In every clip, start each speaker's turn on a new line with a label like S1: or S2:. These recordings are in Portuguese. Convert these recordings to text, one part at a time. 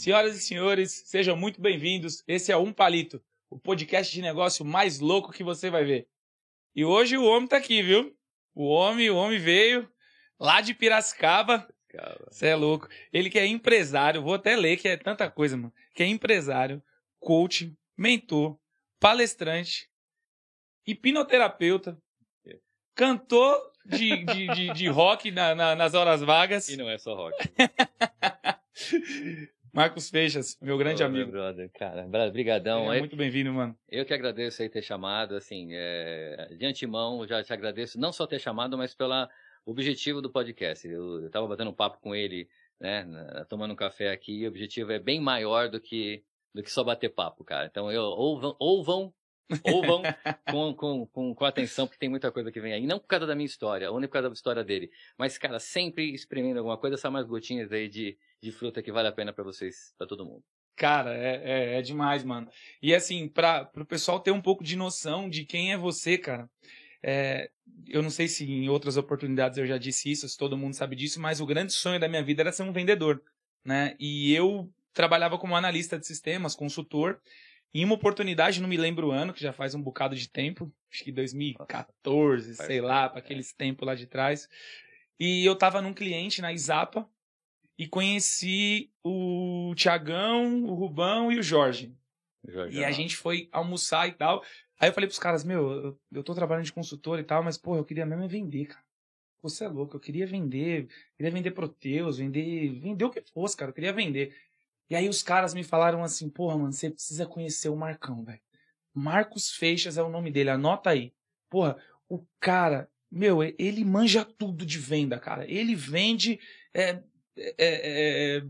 S1: Senhoras e senhores, sejam muito bem-vindos. Esse é Um Palito, o podcast de negócio mais louco que você vai ver. E hoje o homem tá aqui, viu? O homem, o homem veio lá de Piracicaba. Você é louco. Ele que é empresário, vou até ler que é tanta coisa, mano. Que é empresário, coach, mentor, palestrante, hipnoterapeuta, cantor de, de, de, de rock na, na, nas horas vagas.
S2: E não é só rock.
S1: Marcos Feixas, meu grande
S2: Ô,
S1: amigo.
S2: Meu brother, cara, brigadão.
S1: É, muito bem-vindo, mano.
S2: Eu que agradeço aí ter chamado, assim, é, de antemão, já te agradeço não só ter chamado, mas pelo objetivo do podcast. Eu, eu tava batendo um papo com ele, né, tomando um café aqui, e o objetivo é bem maior do que, do que só bater papo, cara. Então, eu, ouvam, ouvam, ouvam com, com, com, com atenção, porque tem muita coisa que vem aí. Não por causa da minha história, ou nem por causa da história dele, mas, cara, sempre experimento alguma coisa, só mais gotinhas aí de, de fruta que vale a pena pra vocês, pra todo mundo.
S1: Cara, é, é, é demais, mano. E assim, para o pessoal ter um pouco de noção de quem é você, cara. é, eu não sei se em outras oportunidades eu já disse isso, se todo mundo sabe disso, mas o grande sonho da minha vida era ser um vendedor, né? E eu trabalhava como analista de sistemas, consultor. Em uma oportunidade, não me lembro o ano, que já faz um bocado de tempo, acho que 2014,
S2: Faz
S1: sei lá, para aqueles tempos lá de trás. E eu tava num cliente na Isapa e conheci o Tiagão, o Rubão e o Jorge.
S2: Jorge,
S1: E a gente foi almoçar e tal. Aí eu falei pros caras, meu, eu, eu tô trabalhando de consultor e tal, mas, pô, eu queria mesmo é vender, cara. Você é louco, eu queria vender, queria vender Proteus, vender, vender o que fosse, cara, eu queria vender. E aí os caras me falaram assim, porra, mano, você precisa conhecer o Marcão, velho. Marcos Feixas é o nome dele, anota aí. Porra, o cara, meu, ele manja tudo de venda, cara. Ele vende é, é, é, é,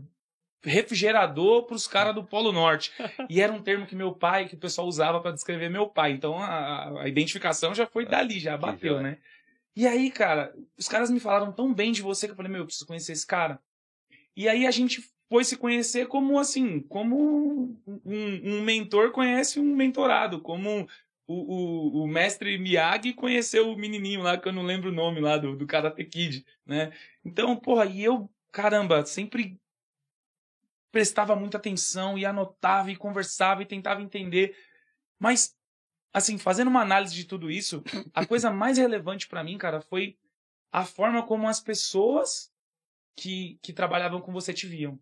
S1: refrigerador pros caras do Polo Norte. E era um termo que meu pai, que o pessoal usava pra descrever meu pai. Então a, a identificação já foi dali, já bateu, né? E aí, cara, os caras me falaram tão bem de você que eu falei, meu, eu preciso conhecer esse cara. E aí a gente foi se conhecer como assim, como um, um mentor conhece um mentorado, como o, o, o mestre Miyagi conheceu o menininho lá, que eu não lembro o nome lá, do, do Karate Kid, né? Então, porra, e eu, caramba, sempre prestava muita atenção e anotava e conversava e tentava entender. Mas, assim, fazendo uma análise de tudo isso, a coisa mais relevante pra mim, cara, foi a forma como as pessoas que, que trabalhavam com você te viam.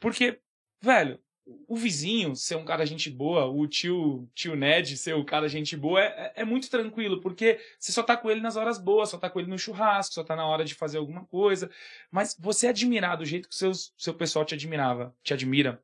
S1: Porque, velho, o vizinho ser um cara gente boa, o tio, tio Ned ser o cara gente boa, é, é muito tranquilo, porque você só tá com ele nas horas boas, só tá com ele no churrasco, só tá na hora de fazer alguma coisa. Mas você admirar do jeito que seus, seu pessoal te admirava, te admira,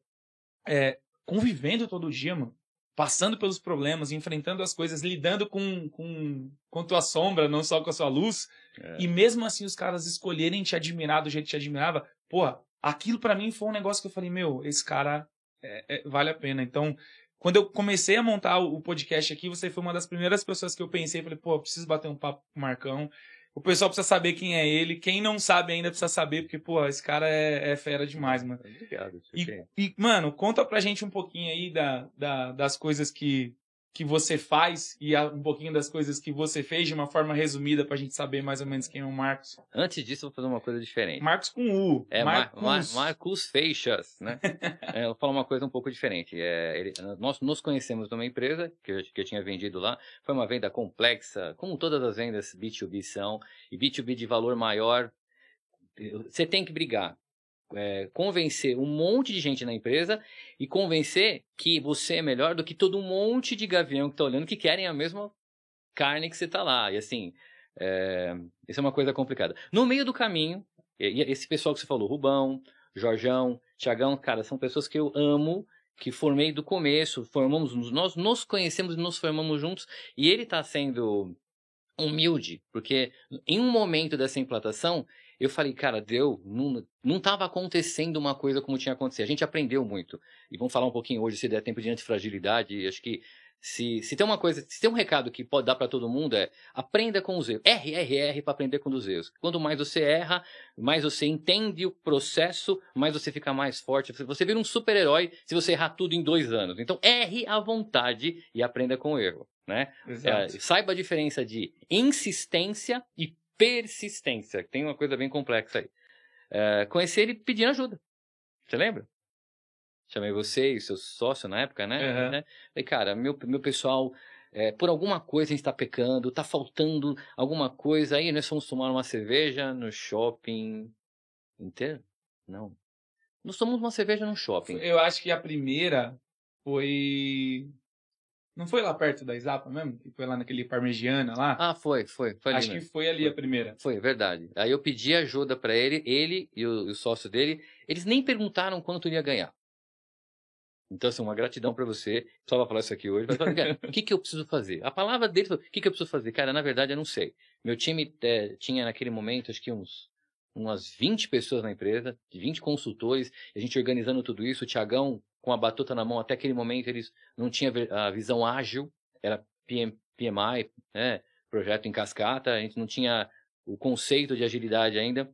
S1: é, convivendo todo dia, mano. Passando pelos problemas, enfrentando as coisas, lidando com, com, com tua sombra, não só com a sua luz.
S2: É.
S1: E mesmo assim os caras escolherem te admirar do jeito que te admirava, porra, aquilo pra mim foi um negócio que eu falei, meu, esse cara é- é- vale a pena. Então, quando eu comecei a montar o podcast aqui, você foi uma das primeiras pessoas que eu pensei, falei, pô, preciso bater um papo com o Marcão. O pessoal precisa saber quem é ele. Quem não sabe ainda precisa saber, porque, pô, esse cara é, é fera demais, mano.
S2: Obrigado.
S1: E, e, mano, conta pra gente um pouquinho aí da, da- das coisas que, que você faz e um pouquinho das coisas que você fez de uma forma resumida pra gente saber mais ou menos quem é o Marcos.
S2: Antes disso, eu vou fazer uma coisa diferente.
S1: Marcos com U.
S2: É, Mar
S1: Marcos.
S2: Mar Marcos Feixas, né? É, eu vou falar uma coisa um pouco diferente. É, ele- nós nos conhecemos numa empresa que eu, que eu tinha vendido lá. Foi uma venda complexa, como todas as vendas B2B são. E B2B de valor maior, você tem que brigar. É, convencer um monte de gente na empresa e convencer que você é melhor do que todo um monte de gavião que está olhando que querem a mesma carne que você está lá. E assim, é, isso é uma coisa complicada. No meio do caminho, esse pessoal que você falou, Rubão, Jorjão, Tiagão, cara, são pessoas que eu amo, que formei do começo, formamos, nós nos conhecemos e nos formamos juntos, e ele está sendo humilde, porque em um momento dessa implantação, eu falei, cara, deu, não, não tava acontecendo uma coisa como tinha acontecido. A gente aprendeu muito. E vamos falar um pouquinho hoje, se der tempo de antifragilidade, acho que se, se tem uma coisa, se tem um recado que pode dar para todo mundo é aprenda com os erros. R, R, R para aprender com os erros. Quanto mais você erra, mais você entende o processo, mais você fica mais forte. Você vira um super-herói se você errar tudo em dois anos. Então, erre à vontade e aprenda com o erro, né? É, saiba a diferença de insistência e persistência, que tem uma coisa bem complexa aí. É, conhecer ele pedindo ajuda. Você lembra? chamei você e seu sócio na época, né? Né? Falei, cara, meu, meu pessoal, é, por alguma coisa a gente tá pecando, tá faltando alguma coisa, aí nós fomos tomar uma cerveja no shopping inteiro? Não. Nós tomamos uma cerveja no shopping.
S1: Eu acho que a primeira foi. Não foi lá perto da Isapa mesmo? Que foi lá naquele Parmegiana lá?
S2: Ah, foi, foi. foi
S1: acho que
S2: mesmo.
S1: foi ali a primeira.
S2: Foi, verdade. Aí eu pedi ajuda pra ele, ele e o, e o sócio dele, eles nem perguntaram quanto ia ganhar. Então, assim, uma gratidão pra você. Só vai falar isso aqui hoje. Mas, cara, o que, que eu preciso fazer? A palavra dele foi, o que, que eu preciso fazer? Cara, na verdade, eu não sei. Meu time eh, tinha naquele momento, acho que uns umas 20 pessoas na empresa, 20 consultores, a gente organizando tudo isso, o Tiagão com a batuta na mão, até aquele momento eles não tinham a visão ágil, era PM, PMI, né, projeto em cascata, a gente não tinha o conceito de agilidade ainda,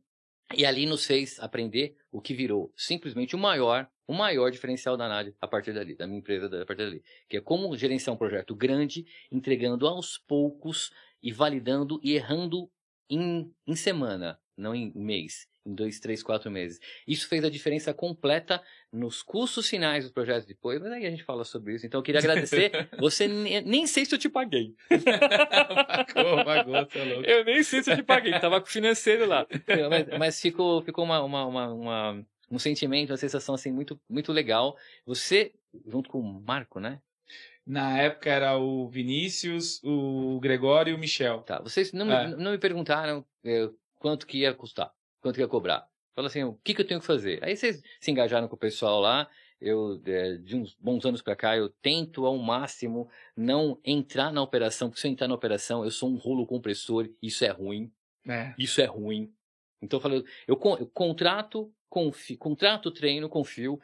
S2: e ali nos fez aprender o que virou simplesmente o maior, o maior diferencial da NAD a partir dali, da minha empresa a partir dali, que é como gerenciar um projeto grande, entregando aos poucos e validando e errando em, em semana, não em mês, dois, três, quatro meses. Isso fez a diferença completa nos custos finais dos projetos depois, mas aí a gente fala sobre isso. Então eu queria agradecer. Você ne- nem sei se eu te paguei.
S1: pagou, pagou, é louco.
S2: Eu nem sei se eu te paguei, tava com o financeiro lá. Mas, mas ficou, ficou uma, uma, uma, uma- um sentimento, uma sensação assim muito, muito legal. Você, junto com o Marco, né?
S1: Na época era o Vinícius, o Gregório e o Michel.
S2: Tá, vocês não me,
S1: É.
S2: não me perguntaram eh, quanto que ia custar, quanto que ia cobrar. Fala assim, o que, que eu tenho que fazer? Aí vocês se engajaram com o pessoal lá. Eu, eh, de uns bons anos pra cá, eu tento ao máximo não entrar na operação, porque se eu entrar na operação, eu sou um rolo compressor, isso é ruim.
S1: É.
S2: Isso é ruim. Então eu falei, eu, eu contrato, confio, contrato, treino, confio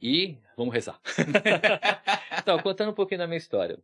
S2: e vamos rezar. então, contando um pouquinho da minha história.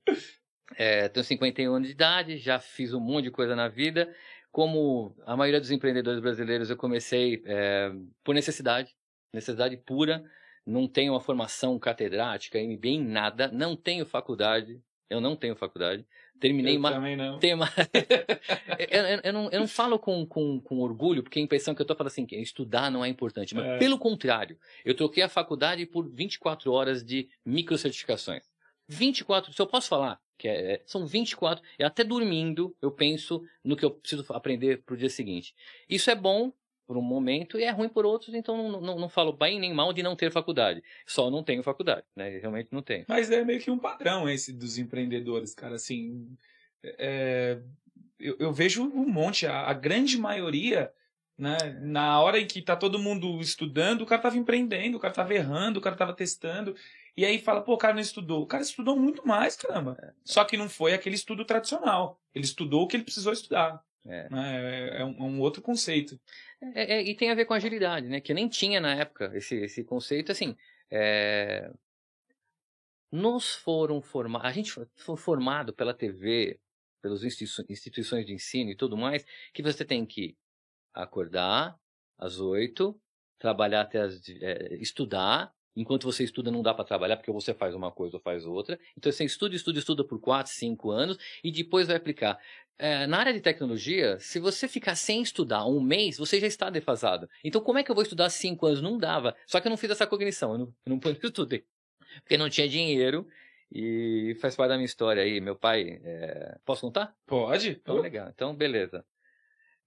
S2: É, tenho 51 anos de idade, já fiz um monte de coisa na vida. Como a maioria dos empreendedores brasileiros, eu comecei é, por necessidade, necessidade pura. Não tenho uma formação catedrática, MBA em nada, não tenho faculdade, eu não tenho faculdade. Terminei
S1: Eu
S2: ma-
S1: também não.
S2: eu, eu- eu não, eu não falo com, com, com orgulho, porque a impressão que eu tô falando assim, que estudar não é importante. Mas
S1: É.
S2: pelo contrário, eu troquei a faculdade por 24 horas de microcertificações. 24, se eu posso falar, que é, é, são 24, e até dormindo eu penso no que eu preciso aprender pro dia seguinte. Isso é bom por um momento e é ruim por outros, então não, não, não falo bem nem mal de não ter faculdade. Só não tenho faculdade, né? Realmente não tenho.
S1: Mas é meio que um padrão esse dos empreendedores, cara. Assim, é, eu, eu vejo um monte, a, a grande maioria, né? Na hora em que tá todo mundo estudando, o cara tava empreendendo, o cara tava errando, o cara tava testando. E aí fala, pô, o cara não estudou. O cara estudou muito mais, caramba. Só que não foi aquele estudo tradicional. Ele estudou o que ele precisou estudar.
S2: É.
S1: né? É, é um, é um outro conceito.
S2: É, é, e tem a ver com agilidade, né? Que eu nem tinha na época esse, esse conceito. Assim, é... nos foram formados. A gente foi formado pela TV, pelas instituições de ensino e tudo mais, que você tem que acordar às oito, trabalhar até as, é, estudar. Enquanto você estuda, não dá para trabalhar, porque você faz uma coisa ou faz outra. Então você estuda, estuda, estuda por quatro, cinco anos e depois vai aplicar. É, na área de tecnologia, se você ficar sem estudar um mês, você já está defasado. Então, como é que eu vou estudar cinco anos? Não dava. Só que eu não fiz essa cognição, eu não, eu não, eu não estudei. Porque não tinha dinheiro e faz parte da minha história aí. Meu pai. é, Posso contar?
S1: Pode?
S2: Então, legal. Então, beleza.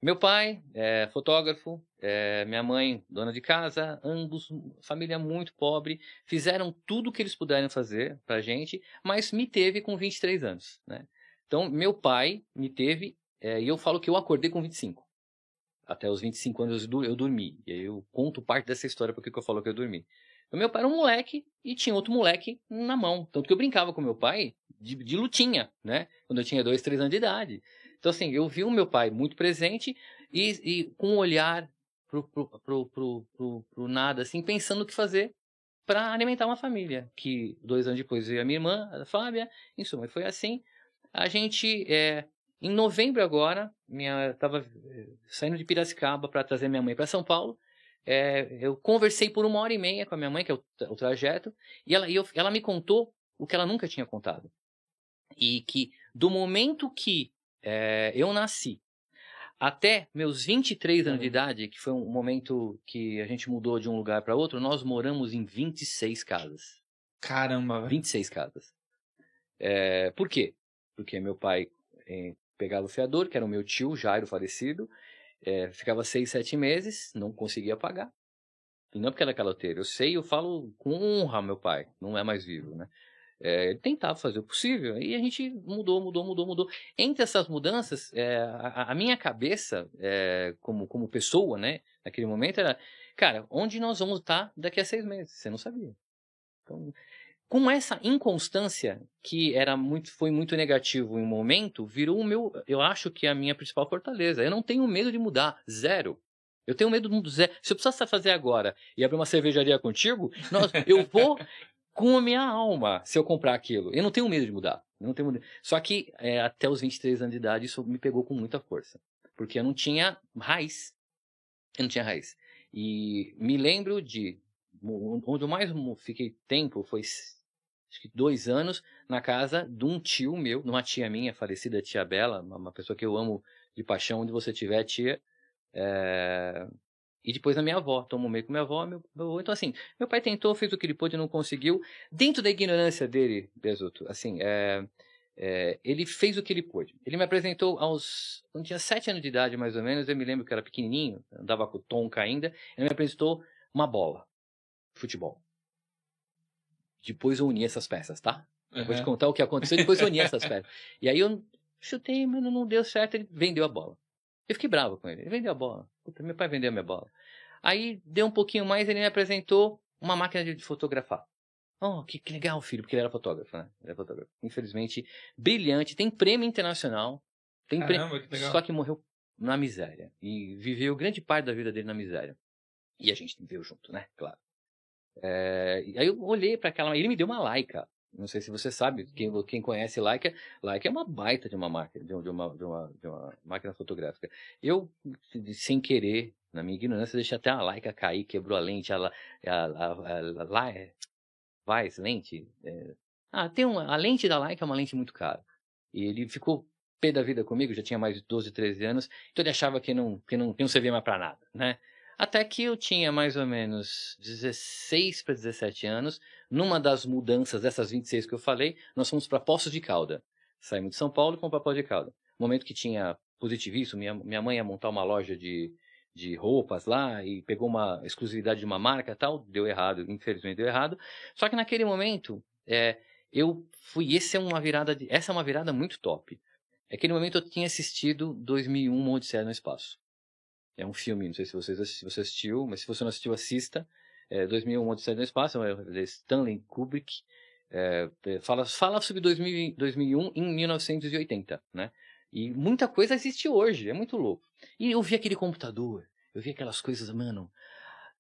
S2: Meu pai é fotógrafo, é, minha mãe dona de casa, ambos família muito pobre, fizeram tudo o que eles puderam fazer pra gente, mas me teve com 23 anos, né? Então, meu pai me teve, é, e eu falo que eu acordei com 25. Até os 25 anos eu eu dormi. E aí eu conto parte dessa história porque que eu falo que eu dormi. O meu pai era um moleque e tinha outro moleque na mão. Tanto que eu brincava com meu pai de, de lutinha, né? Quando eu tinha dois, três anos de idade. Então, assim, eu vi o meu pai muito presente e, e com um olhar pro, pro, pro, pro, nada, assim, pensando o que fazer para alimentar uma família. Que dois anos depois veio a minha irmã, a Fábia, em suma, foi assim. A gente, é, em novembro agora, minha, tava eh, saindo de Piracicaba para trazer minha mãe para São Paulo. É, eu conversei por uma hora e meia com a minha mãe, que é o, tra- o trajeto, e ela, e eu- ela me contou o que ela nunca tinha contado. E que do momento que é, eu nasci Até meus 23 anos de idade, que foi um momento que a gente mudou de um lugar para outro, nós moramos em 26 casas.
S1: Caramba, velho.
S2: 26 casas. É, por quê? Porque meu pai eh, pegava o fiador, que era o meu tio, Jairo, falecido, eh, ficava seis, sete meses, não conseguia pagar. E não porque era caloteiro. Eu sei, eu falo com honra, meu pai, não é mais vivo, né? É, ele tentava fazer o possível e a gente mudou, mudou, mudou, mudou. Entre essas mudanças, é, a, a minha cabeça, é, como, como pessoa, né, naquele momento era, cara, onde nós vamos estar daqui a seis meses? Você não sabia. Então, com essa inconstância que era muito, foi muito negativo em um momento, virou o meu, eu acho que é a minha principal fortaleza. Eu não tenho medo de mudar, zero. Eu tenho medo do zero. Se eu precisasse fazer agora e abrir uma cervejaria contigo, nós, eu vou com a minha alma se eu comprar aquilo. Eu não tenho medo de mudar. Não tenho medo. Só que é, até os 23 anos de idade isso me pegou com muita força. Porque eu não tinha raiz. Eu não tinha raiz. E me lembro de. Onde eu mais fiquei tempo foi acho que dois anos na casa de um tio meu, de uma tia minha, falecida tia Bela, uma pessoa que eu amo de paixão, onde você tiver, tia. É... E depois a minha avó, tomo meio com minha avó, meu, meu, então assim, meu pai tentou, fez o que ele pôde, não conseguiu, dentro da ignorância dele, Bezuto, assim, é, é, ele fez o que ele pôde. Ele me apresentou aos, quando tinha sete anos de idade mais ou menos, eu me lembro que era pequenininho, andava com o tonka ainda, ele me apresentou uma bola, futebol. Depois eu uni essas peças, tá? Uhum. Vou te contar o que aconteceu, depois eu uni essas peças. E aí eu chutei, mas não deu certo, ele vendeu a bola. Eu fiquei bravo com ele. Ele vendeu a bola. Puta, meu pai vendeu a minha bola. Aí deu um pouquinho mais, ele me apresentou uma máquina de fotografar. Oh, que, que legal, filho, porque ele era fotógrafo, né? Ele era fotógrafo. Infelizmente, brilhante, tem prêmio internacional. Tem
S1: Caramba,
S2: prêmio,
S1: que legal.
S2: só que morreu na miséria. E viveu grande parte da vida dele na miséria. E a gente viveu junto, né? Claro. É, aí eu olhei para aquela. Ele me deu uma Leica. Não sei se você sabe, quem, quem conhece Leica, Leica é uma baita de uma máquina, de, uma, de, uma, de uma máquina fotográfica. Eu, sem querer, na minha ignorância, deixei até a Leica cair, quebrou a lente, a, a, a, a, a Vais, lente. É... Ah, tem uma, a lente da Leica é uma lente muito cara. E ele ficou pé da vida comigo, já tinha mais de 12, 13 anos, então ele achava que não, que não, que não servia mais para nada, né? Até que eu tinha mais ou menos 16 para 17 anos. Numa das mudanças dessas 26 que eu falei, nós fomos para Poços de Calda. Saímos de São Paulo fomos para Poços de Calda. Momento que tinha positivismo, minha, minha mãe ia montar uma loja de, de roupas lá e pegou uma exclusividade de uma marca tal. Deu errado, infelizmente deu errado. Só que naquele momento, é, eu fui. Esse é uma virada de, essa é uma virada muito top. Naquele momento eu tinha assistido 2001 Uma Odisseia no Espaço. É um filme, não sei se, vocês, se você assistiu, mas se você não assistiu, assista. É, 2001, Odisseia no Espaço, é de Stanley Kubrick. É, fala, fala sobre 2000, 2001 em 1980, né? E muita coisa existe hoje, é muito louco. E eu vi aquele computador, eu vi aquelas coisas, mano.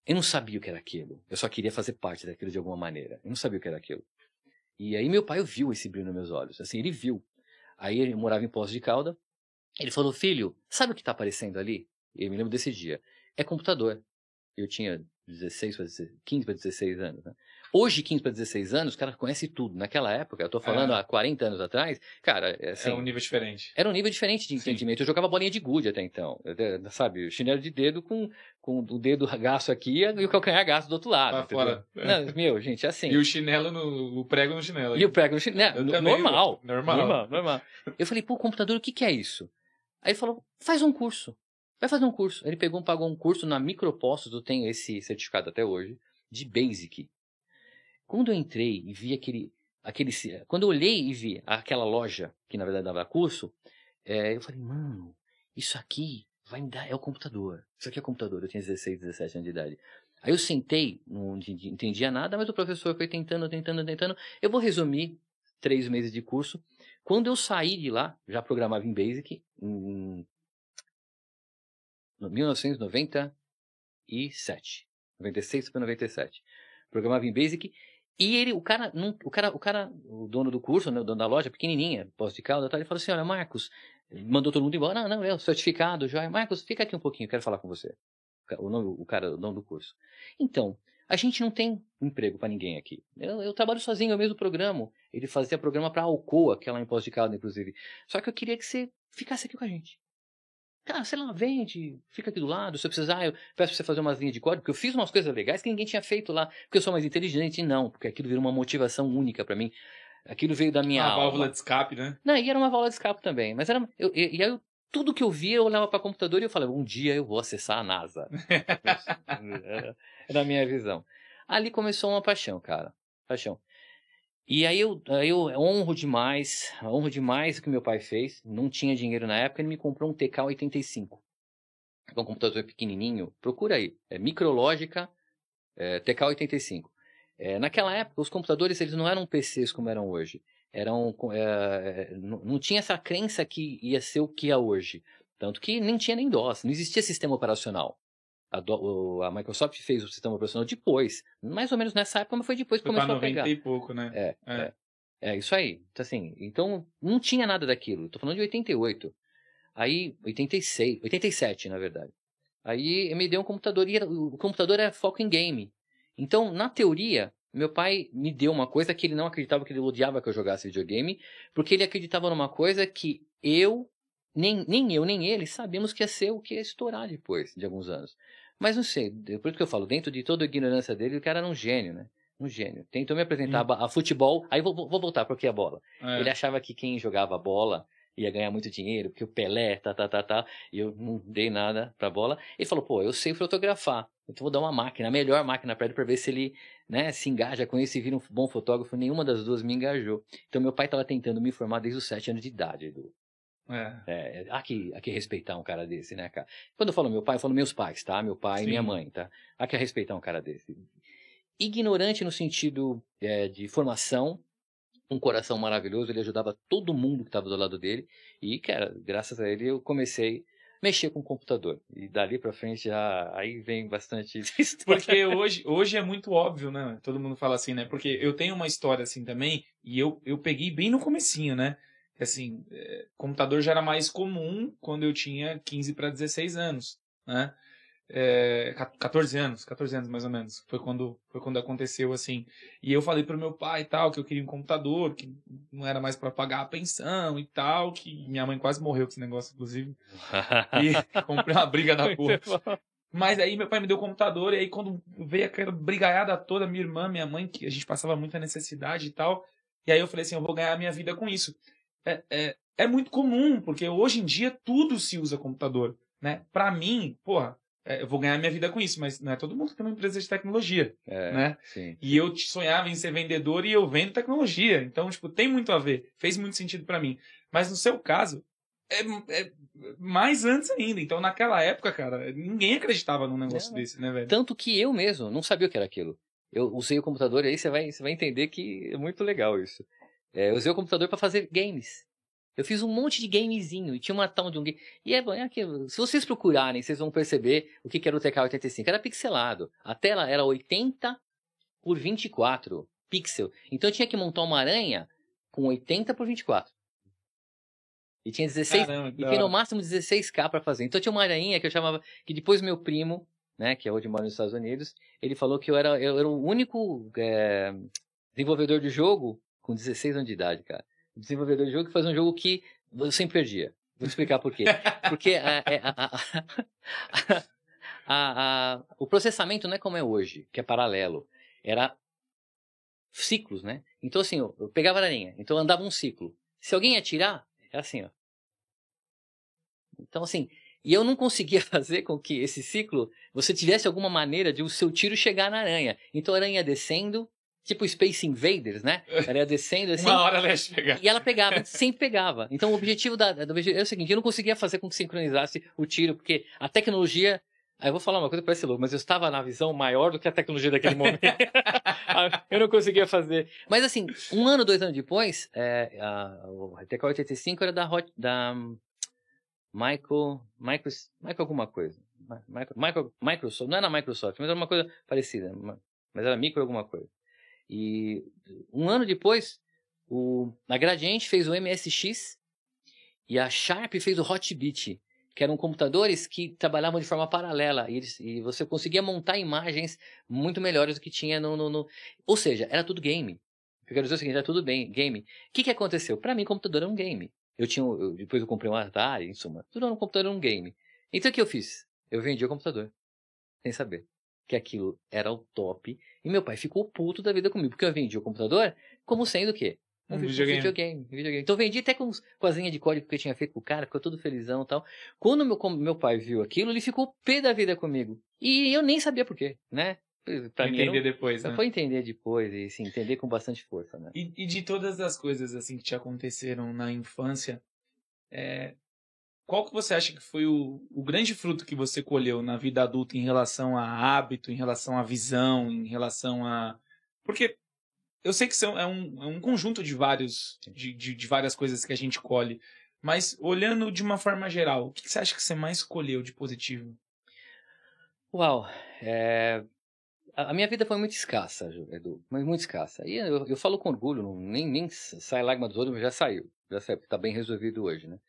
S2: Eu não sabia o que era aquilo. Eu só queria fazer parte daquilo de alguma maneira. Eu não sabia o que era aquilo. E aí meu pai viu esse brilho nos meus olhos. Assim, ele viu. Aí ele morava em Poços de Calda. Ele falou, filho, sabe o que está aparecendo ali? Eu me lembro desse dia. É computador. Eu tinha 16 para 15 para 16 anos. Né? Hoje, 15 para 16 anos, o cara conhece tudo. Naquela época, eu estou falando
S1: É.
S2: há 40 anos atrás, cara, é assim,
S1: é um nível diferente.
S2: era um nível diferente de
S1: Sim.
S2: entendimento. Eu jogava bolinha de gude até então. Eu, sabe, chinelo de dedo com, com o dedo gasto aqui e o calcanhar gasto do outro lado. Entendeu?
S1: fora.
S2: Não, meu, gente, é assim.
S1: E o chinelo no. O prego no chinelo.
S2: E eu prego no chinelo. No-
S1: também,
S2: normal,
S1: normal.
S2: normal. Normal. Eu falei, pô, computador, o que, que é isso? Aí ele falou, faz um curso. Vai fazer um curso. Ele pegou, pagou um curso na Micropostos, eu tenho esse certificado até hoje, de Basic. Quando eu entrei e vi aquele. aquele quando eu olhei e vi aquela loja, que na verdade dava curso, é, eu falei, mano, isso aqui vai me dar. É o computador. Isso aqui é o computador. Eu tinha 16, 17 anos de idade. Aí eu sentei, não entendi- entendia nada, mas o professor foi tentando, tentando, tentando. Eu vou resumir três meses de curso. Quando eu saí de lá, já programava em Basic, em 1997. 96 para 97. Programava em Basic. E ele, o cara, não- o cara, o cara, o dono do curso, né, o dono da loja, pequenininha, pós de calda, ele falou assim, olha, Marcos, mandou todo mundo embora, não, não, é o certificado, já, Marcos, fica aqui um pouquinho, quero falar com você. O, nome, o cara, o dono do curso. Então, a gente não tem emprego para ninguém aqui. Eu, eu trabalho sozinho, eu mesmo programo. Ele fazia programa para Alcoa, que é lá em Pós de Calda, inclusive. Só que eu queria que você ficasse aqui com a gente. Cara, sei lá, vende, fica aqui do lado. Se eu precisar, eu peço pra você fazer umas linhas de código, porque eu fiz umas coisas legais que ninguém tinha feito lá, porque eu sou mais inteligente. Não, porque aquilo virou uma motivação única para mim. Aquilo veio da minha
S1: Uma
S2: alma.
S1: válvula de escape, né?
S2: Não, e era uma válvula de escape também. Mas era. Eu, e e aí eu, tudo que eu via, eu olhava para computador e eu falava, um dia eu vou acessar a NASA. era, era a minha visão. Ali começou uma paixão, cara. Paixão. E aí eu, eu honro demais, honro demais o que meu pai fez. Não tinha dinheiro na época, ele me comprou um TK-85. É um computador pequenininho. Procura aí. É Micrológica é, TK-85. É, naquela época, os computadores eles não eram PCs como eram hoje. Eram, é, não tinha essa crença que ia ser o que é hoje. Tanto que nem tinha nem DOS, não existia sistema operacional. A, do, a, Microsoft fez o sistema operacional depois, mais ou menos nessa época, mas foi depois que
S1: Foi
S2: começou a
S1: 90
S2: pegar.
S1: e pouco, né?
S2: É,
S1: É.
S2: é. É, isso aí. Então, assim, então não tinha nada daquilo. Tô falando de 88. Aí, 86, 87, na verdade. Aí me deu um computador e o computador era foco em game. Então, na teoria, meu pai me deu uma coisa que ele não acreditava que ele odiava que eu jogasse videogame, porque ele acreditava numa coisa que eu, nem, nem eu, nem ele, sabíamos que ia ser o que ia estourar depois de alguns anos. Mas não sei, por isso que eu falo, dentro de toda a ignorância dele, o cara era um gênio, né? Um gênio. Tentou me apresentar a ba- a, futebol, aí vou, vou voltar porque a bola.
S1: É.
S2: Ele achava que quem jogava bola ia ganhar muito dinheiro, porque o Pelé, tá, tá, tá, tá, e eu não dei nada pra bola. Ele falou, pô, eu sei fotografar, então vou dar uma máquina, a melhor máquina pra ele, pra ver se ele, né, se engaja com isso e vira um bom fotógrafo. Nenhuma das duas me engajou. Então meu pai tava tentando me formar desde os sete anos de idade, Edu.
S1: É.
S2: É, há que, há que respeitar um cara desse, né, cara? Quando eu falo meu pai, eu falo meus pais, tá? Meu pai
S1: Sim.
S2: e minha mãe, tá? Há que respeitar um cara desse. Ignorante no sentido é, de formação, um coração maravilhoso, ele ajudava todo mundo que estava do lado dele. E, cara, graças a ele eu comecei a mexer com o computador. E dali pra frente já aí vem bastante história.
S1: Porque hoje, hoje é muito óbvio, né? Todo mundo fala assim, né? Porque eu tenho uma história assim também, e eu, eu peguei bem no comecinho, né? Assim, é, computador já era mais comum quando eu tinha 15 para 16 anos, né? É, 14 anos, 14 anos mais ou menos. Foi quando, foi quando aconteceu assim. E eu falei pro meu pai e tal, que eu queria um computador, que não era mais para pagar a pensão e tal, que minha mãe quase morreu com esse negócio, inclusive. E comprei uma briga da porra. Mas aí meu pai me deu o computador, e aí quando veio aquela brigaiada toda, minha irmã, minha mãe, que a gente passava muita necessidade e tal, e aí eu falei assim, eu vou ganhar a minha vida com isso. É, é, é muito comum, porque hoje em dia tudo se usa computador, né? Pra mim, porra, é, eu vou ganhar minha vida com isso, mas não é todo mundo que tem uma empresa de tecnologia,
S2: É,
S1: né?
S2: sim.
S1: E eu sonhava em ser vendedor e eu vendo tecnologia. Então, tipo, tem muito a ver. Fez muito sentido pra mim. Mas no seu caso, é, é mais antes ainda. Então, naquela época, cara, ninguém acreditava num negócio
S2: Não.
S1: desse, né, velho?
S2: Tanto que eu mesmo não sabia o que era aquilo. Eu usei o computador, e aí você vai, você vai entender que é muito legal isso. É, eu usei o computador para fazer games. Eu fiz um monte de gamezinho e tinha uma tal de um game. E é, bom, é aquilo. Se vocês procurarem, vocês vão perceber o que que era o TK-85. Era pixelado. A tela era 80 por 24 pixel. Então eu tinha que montar uma aranha com 80 por 24. E tinha 16
S1: Caramba,
S2: e
S1: que
S2: tem no máximo 16k pra fazer. Então tinha uma aranha que eu chamava. Que depois meu primo, né, que é hoje mora nos Estados Unidos, ele falou que eu era, eu era o único é, desenvolvedor de jogo com 16 anos de idade, cara. Desenvolvedor de jogo que fazia um jogo que eu sempre perdia. Vou explicar por quê. Porque é, a- a- a- o processamento não é como é hoje, que é paralelo. Era ciclos, né? Então, assim, eu, eu pegava a aranha, então andava um ciclo. Se alguém atirar, é assim, ó. Então, assim, e eu não conseguia fazer com que esse ciclo você tivesse alguma maneira de o seu tiro chegar na aranha. Então a aranha descendo, tipo Space Invaders, né? Ela ia descendo assim.
S1: Uma hora ela ia chegar.
S2: E ela pegava, sempre pegava. Então o objetivo da, do objetivo é o seguinte: eu não conseguia fazer com que sincronizasse o tiro, porque a tecnologia. Aí eu vou falar uma coisa que parece louco, mas eu estava na visão maior do que a tecnologia daquele momento. eu não conseguia fazer. Mas assim, um ano, dois anos depois, é, a, o TK-85 era da, Hot, da Michael, Michael. Michael alguma coisa. Michael, Michael, Microsoft. Não era Microsoft, mas era uma coisa parecida. Mas era micro alguma coisa. E um ano depois, o, a Gradiente fez o MSX e a Sharp fez o Hotbit, que eram computadores que trabalhavam de forma paralela e, eles, e você conseguia montar imagens muito melhores do que tinha no, no, no... Ou seja, era tudo game. Eu quero dizer o seguinte, era tudo bem, game. O que, que aconteceu? Para mim, computador era um game. Eu tinha, eu, depois eu comprei um Atari, em suma, tudo era um computador era um game. Então o que eu fiz? Eu vendi o computador. Sem saber. Que aquilo era o top. E meu pai ficou puto da vida comigo. Porque eu vendi o computador como sendo o quê?
S1: Um videogame.
S2: videogame, videogame. Então eu vendi até com, com as linhas de código que eu tinha feito pro cara, ficou todo felizão e tal. Quando meu, meu pai viu aquilo, ele ficou pé da vida comigo. E eu nem sabia por quê, né?
S1: Pra
S2: mim,
S1: entender
S2: não-
S1: depois, né?
S2: foi entender depois e assim, entender com bastante força, né?
S1: E, e de todas as coisas assim que te aconteceram na infância, é, qual que você acha que foi o, o grande fruto que você colheu na vida adulta em relação a hábito, em relação à visão, em relação a. Porque eu sei que são, é, um, é um conjunto de vários de, de, de várias coisas que a gente colhe. Mas olhando de uma forma geral, o que que você acha que você mais colheu de positivo?
S2: Uau, é, a minha vida foi muito escassa, Edu, mas muito escassa. E eu, eu falo com orgulho, nem, nem sai lágrima dos olhos, mas já saiu. Já saiu, porque tá bem resolvido hoje, né?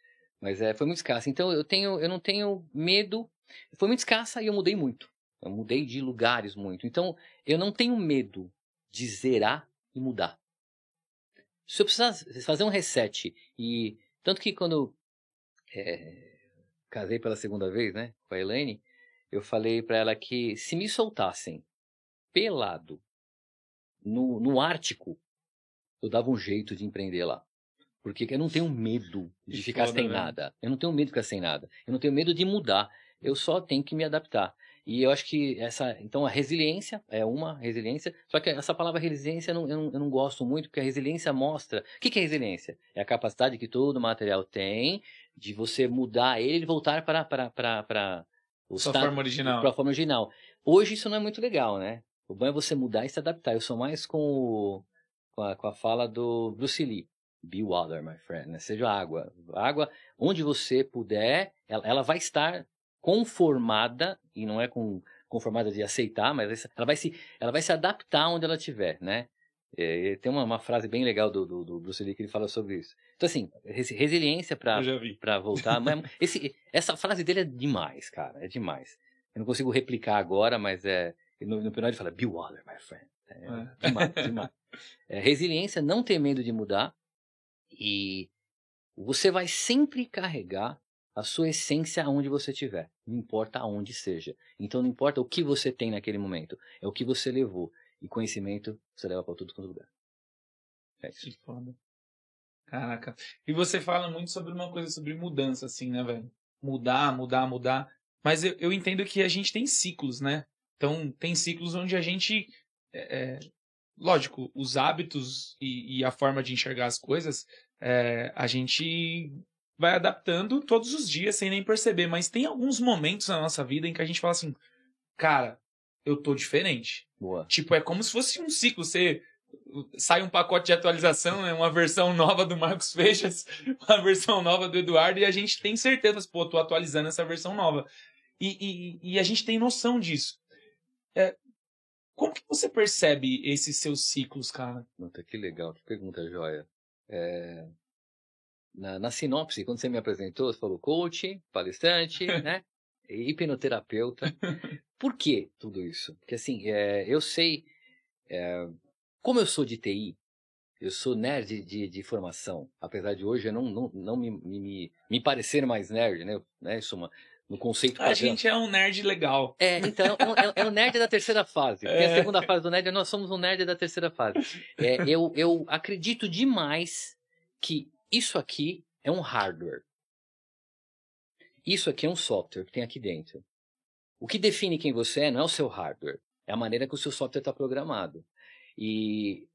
S2: Mas é, foi muito escassa. Então eu tenho, eu não tenho medo. Foi muito escassa e eu mudei muito. Eu mudei de lugares muito. Então eu não tenho medo de zerar e mudar. Se eu precisasse fazer um reset e tanto que quando é, casei pela segunda vez, né, com a Elaine, eu falei pra ela que se me soltassem pelado no, no Ártico, eu dava um jeito de empreender lá. Porque eu não tenho medo de
S1: Que
S2: ficar
S1: foda,
S2: sem
S1: né?
S2: nada. Eu não tenho medo de ficar sem nada. Eu não tenho medo de mudar. Eu só tenho que me adaptar. E eu acho que essa. Então a resiliência é uma resiliência. Só que essa palavra resiliência eu não, eu não, eu não gosto muito, porque a resiliência mostra. O que, que é resiliência? É a capacidade que todo material tem de você mudar ele e voltar para, para, para, para o
S1: Sua forma original.
S2: para a forma original. Hoje isso não é muito legal, né? O bom é você mudar e se adaptar. Eu sou mais com, o- com, a, com a fala do Bruce Lee. Be water, my friend. Né? Seja água. Água, onde você puder, ela, ela vai estar conformada, e não é com, conformada de aceitar, mas ela vai se, ela vai se adaptar onde ela estiver, né? É, tem uma, uma frase bem legal do, do, do Bruce Lee que ele fala sobre isso. Então, assim, resi- resiliência para voltar. esse, essa frase dele é demais, cara. É demais. Eu não consigo replicar agora, mas é. No, no final ele fala, Be water, my friend. É,
S1: É.
S2: demais, demais. É, resiliência, não ter medo de mudar. E você vai sempre carregar a sua essência aonde você estiver. Não importa aonde seja. Então não importa o que você tem naquele momento. É o que você levou. E conhecimento você leva para tudo quanto é lugar. É isso.
S1: Que foda. Caraca. E você fala muito sobre uma coisa sobre mudança, assim, né, velho? Mudar, mudar, mudar. Mas eu, eu entendo que a gente tem ciclos, né? Então, tem ciclos onde a gente. é, é, lógico, os hábitos e, e a forma de enxergar as coisas, é, a gente vai adaptando todos os dias sem nem perceber. Mas tem alguns momentos na nossa vida em que a gente fala assim: cara, eu tô diferente.
S2: Boa.
S1: Tipo, é como se fosse um ciclo. Você sai um pacote de atualização, é uma versão nova do Marcos Feixas, uma versão nova do Eduardo, e a gente tem certeza, pô, tô atualizando essa versão nova. E, e, e a gente tem noção disso. É, como que você percebe esses seus ciclos, cara?
S2: Puta, que legal, que pergunta joia. É, Na, na sinopse, quando você me apresentou, você falou coach, palestrante, né? E hipnoterapeuta. Por que tudo isso? Porque assim, é, eu sei, é, como eu sou de TI, eu sou nerd de, de formação, apesar de hoje eu não, não, não me, me, me- parecer mais nerd, né? né? Isso é uma, no conceito
S1: A gente é um nerd legal.
S2: É, então, é, o- é o nerd da terceira fase. Tem a
S1: É.
S2: segunda fase do nerd, nós somos um nerd da terceira fase. É, eu, eu acredito demais que isso aqui é um hardware. Isso aqui é um software que tem aqui dentro. O que define quem você é não é o seu hardware, é a maneira que o seu software está programado. E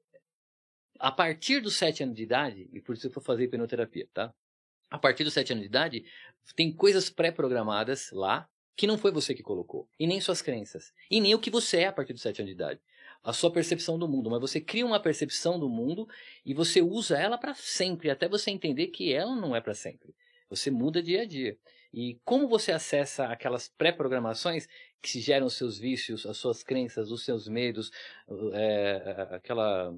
S2: a partir dos sete anos de idade, e por isso eu vou fazer hipnoterapia, tá? A partir dos sete anos de idade, tem coisas pré-programadas lá que não foi você que colocou. E nem suas crenças. E nem o que você é a partir dos sete anos de idade. A sua percepção do mundo. Mas você cria uma percepção do mundo e você usa ela para sempre, até você entender que ela não é para sempre. Você muda dia a dia. E como você acessa aquelas pré-programações que se geram os seus vícios, as suas crenças, os seus medos, é, aquela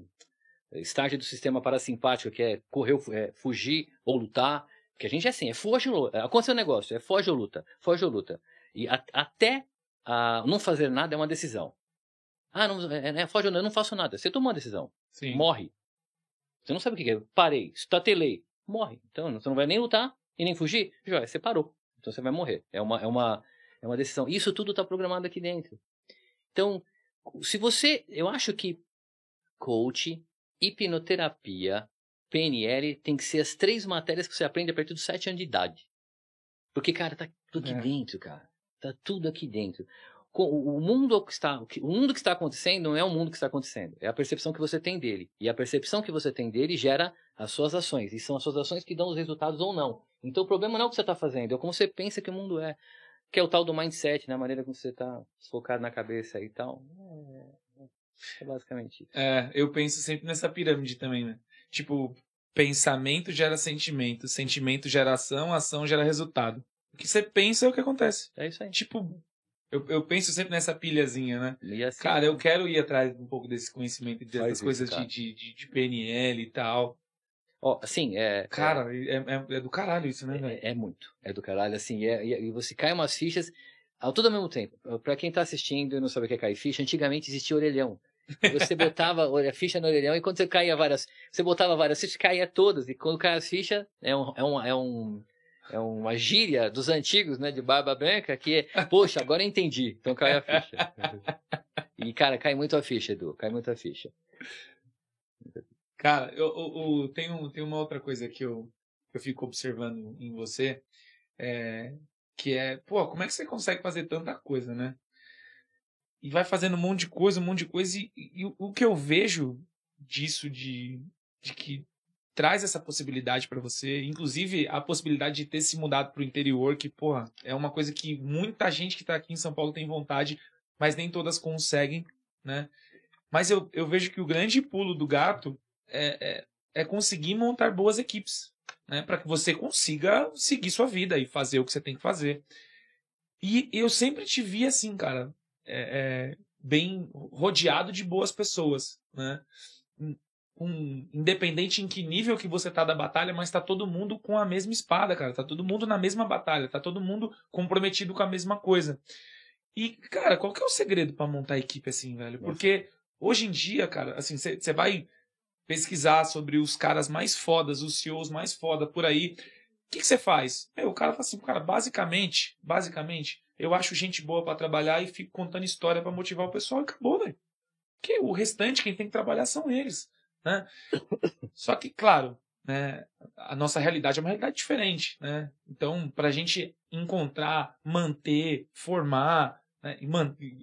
S2: estágio do sistema parasimpático que é correr, é, fugir ou lutar. Porque a gente é assim, é foge ou luta. Aconteceu um negócio, é foge ou luta, foge ou luta. E a, até a, não fazer nada é uma decisão. Ah, não, é, é, foge ou não, eu não faço nada. Você tomou uma decisão,
S1: Sim.
S2: morre. Você não sabe o que é. Parei, estatelei, morre. Então você não vai nem lutar e nem fugir. Joia, você parou. Então você vai morrer. É uma, é uma, é uma decisão. Isso tudo está programado aqui dentro. Então, se você. Eu acho que coach, hipnoterapia, PNL tem que ser as três matérias que você aprende a partir dos sete anos de idade. Porque, cara, tá tudo aqui é. dentro, cara. Tá tudo aqui dentro. O mundo que está, o mundo que está acontecendo não é o mundo que está acontecendo, é a percepção que você tem dele. E a percepção que você tem dele gera as suas ações, e são as suas ações que dão os resultados ou não. Então o problema não é o que você está fazendo, é como você pensa que o mundo é. Que é o tal do mindset, né? A maneira como você está focado na cabeça e tal. É, é basicamente isso.
S1: É, eu penso sempre nessa pirâmide também, né? Tipo, pensamento gera sentimento, sentimento gera ação, ação gera resultado. O que você pensa é o que acontece.
S2: É isso aí.
S1: Tipo, eu, eu penso sempre nessa pilhazinha, né? Assim, cara, eu quero ir atrás um pouco desse conhecimento, dessas coisas de, de, de, PNL e tal.
S2: Ó, oh, assim, é.
S1: Cara, é, é, é, do caralho isso, né,
S2: velho? É, é, muito. É do caralho, assim. É, e, você cai umas fichas ao tudo ao mesmo tempo. Pra quem tá assistindo e não sabe o que é cair ficha, antigamente existia orelhão. Você botava a ficha no orelhão e quando você caía várias. Você botava várias fichas, caía todas. E quando cai as fichas, é um, é um, é um é uma gíria dos antigos, né, de barba branca, que é, poxa, agora eu entendi, então cai a ficha. e, cara, cai muito a ficha, Edu, cai muito a ficha.
S1: Cara, eu, eu, eu tenho, tem uma outra coisa que eu, eu fico observando em você, é, que é, pô, como é que você consegue fazer tanta coisa, né? E vai fazendo um monte de coisa, um monte de coisa, e, e, o que eu vejo disso, de, de que traz essa possibilidade para você, inclusive a possibilidade de ter se mudado para o interior, que, porra, é uma coisa que muita gente que está aqui em São Paulo tem vontade, mas nem todas conseguem, né? Mas eu, eu vejo que o grande pulo do gato é, é, é conseguir montar boas equipes, né? Para que você consiga seguir sua vida e fazer o que você tem que fazer. E eu sempre te vi assim, cara, é, é, bem rodeado de boas pessoas, né? um, independente em que nível que você tá da batalha, mas tá todo mundo com a mesma espada, cara. Tá todo mundo na mesma batalha, tá todo mundo comprometido com a mesma coisa. E, cara, qual que é o segredo para montar equipe assim, velho? Porque hoje em dia, cara, assim, você vai pesquisar sobre os caras mais fodas, os CEOs mais foda por aí. O que você faz? Meu, o cara fala assim, cara, basicamente, basicamente, eu acho gente boa para trabalhar e fico contando história para motivar o pessoal e acabou, velho. Porque o restante, quem tem que trabalhar são eles. Né? Só que, claro, né, a nossa realidade é uma realidade diferente. Né? Então, para a gente encontrar, manter, formar, né,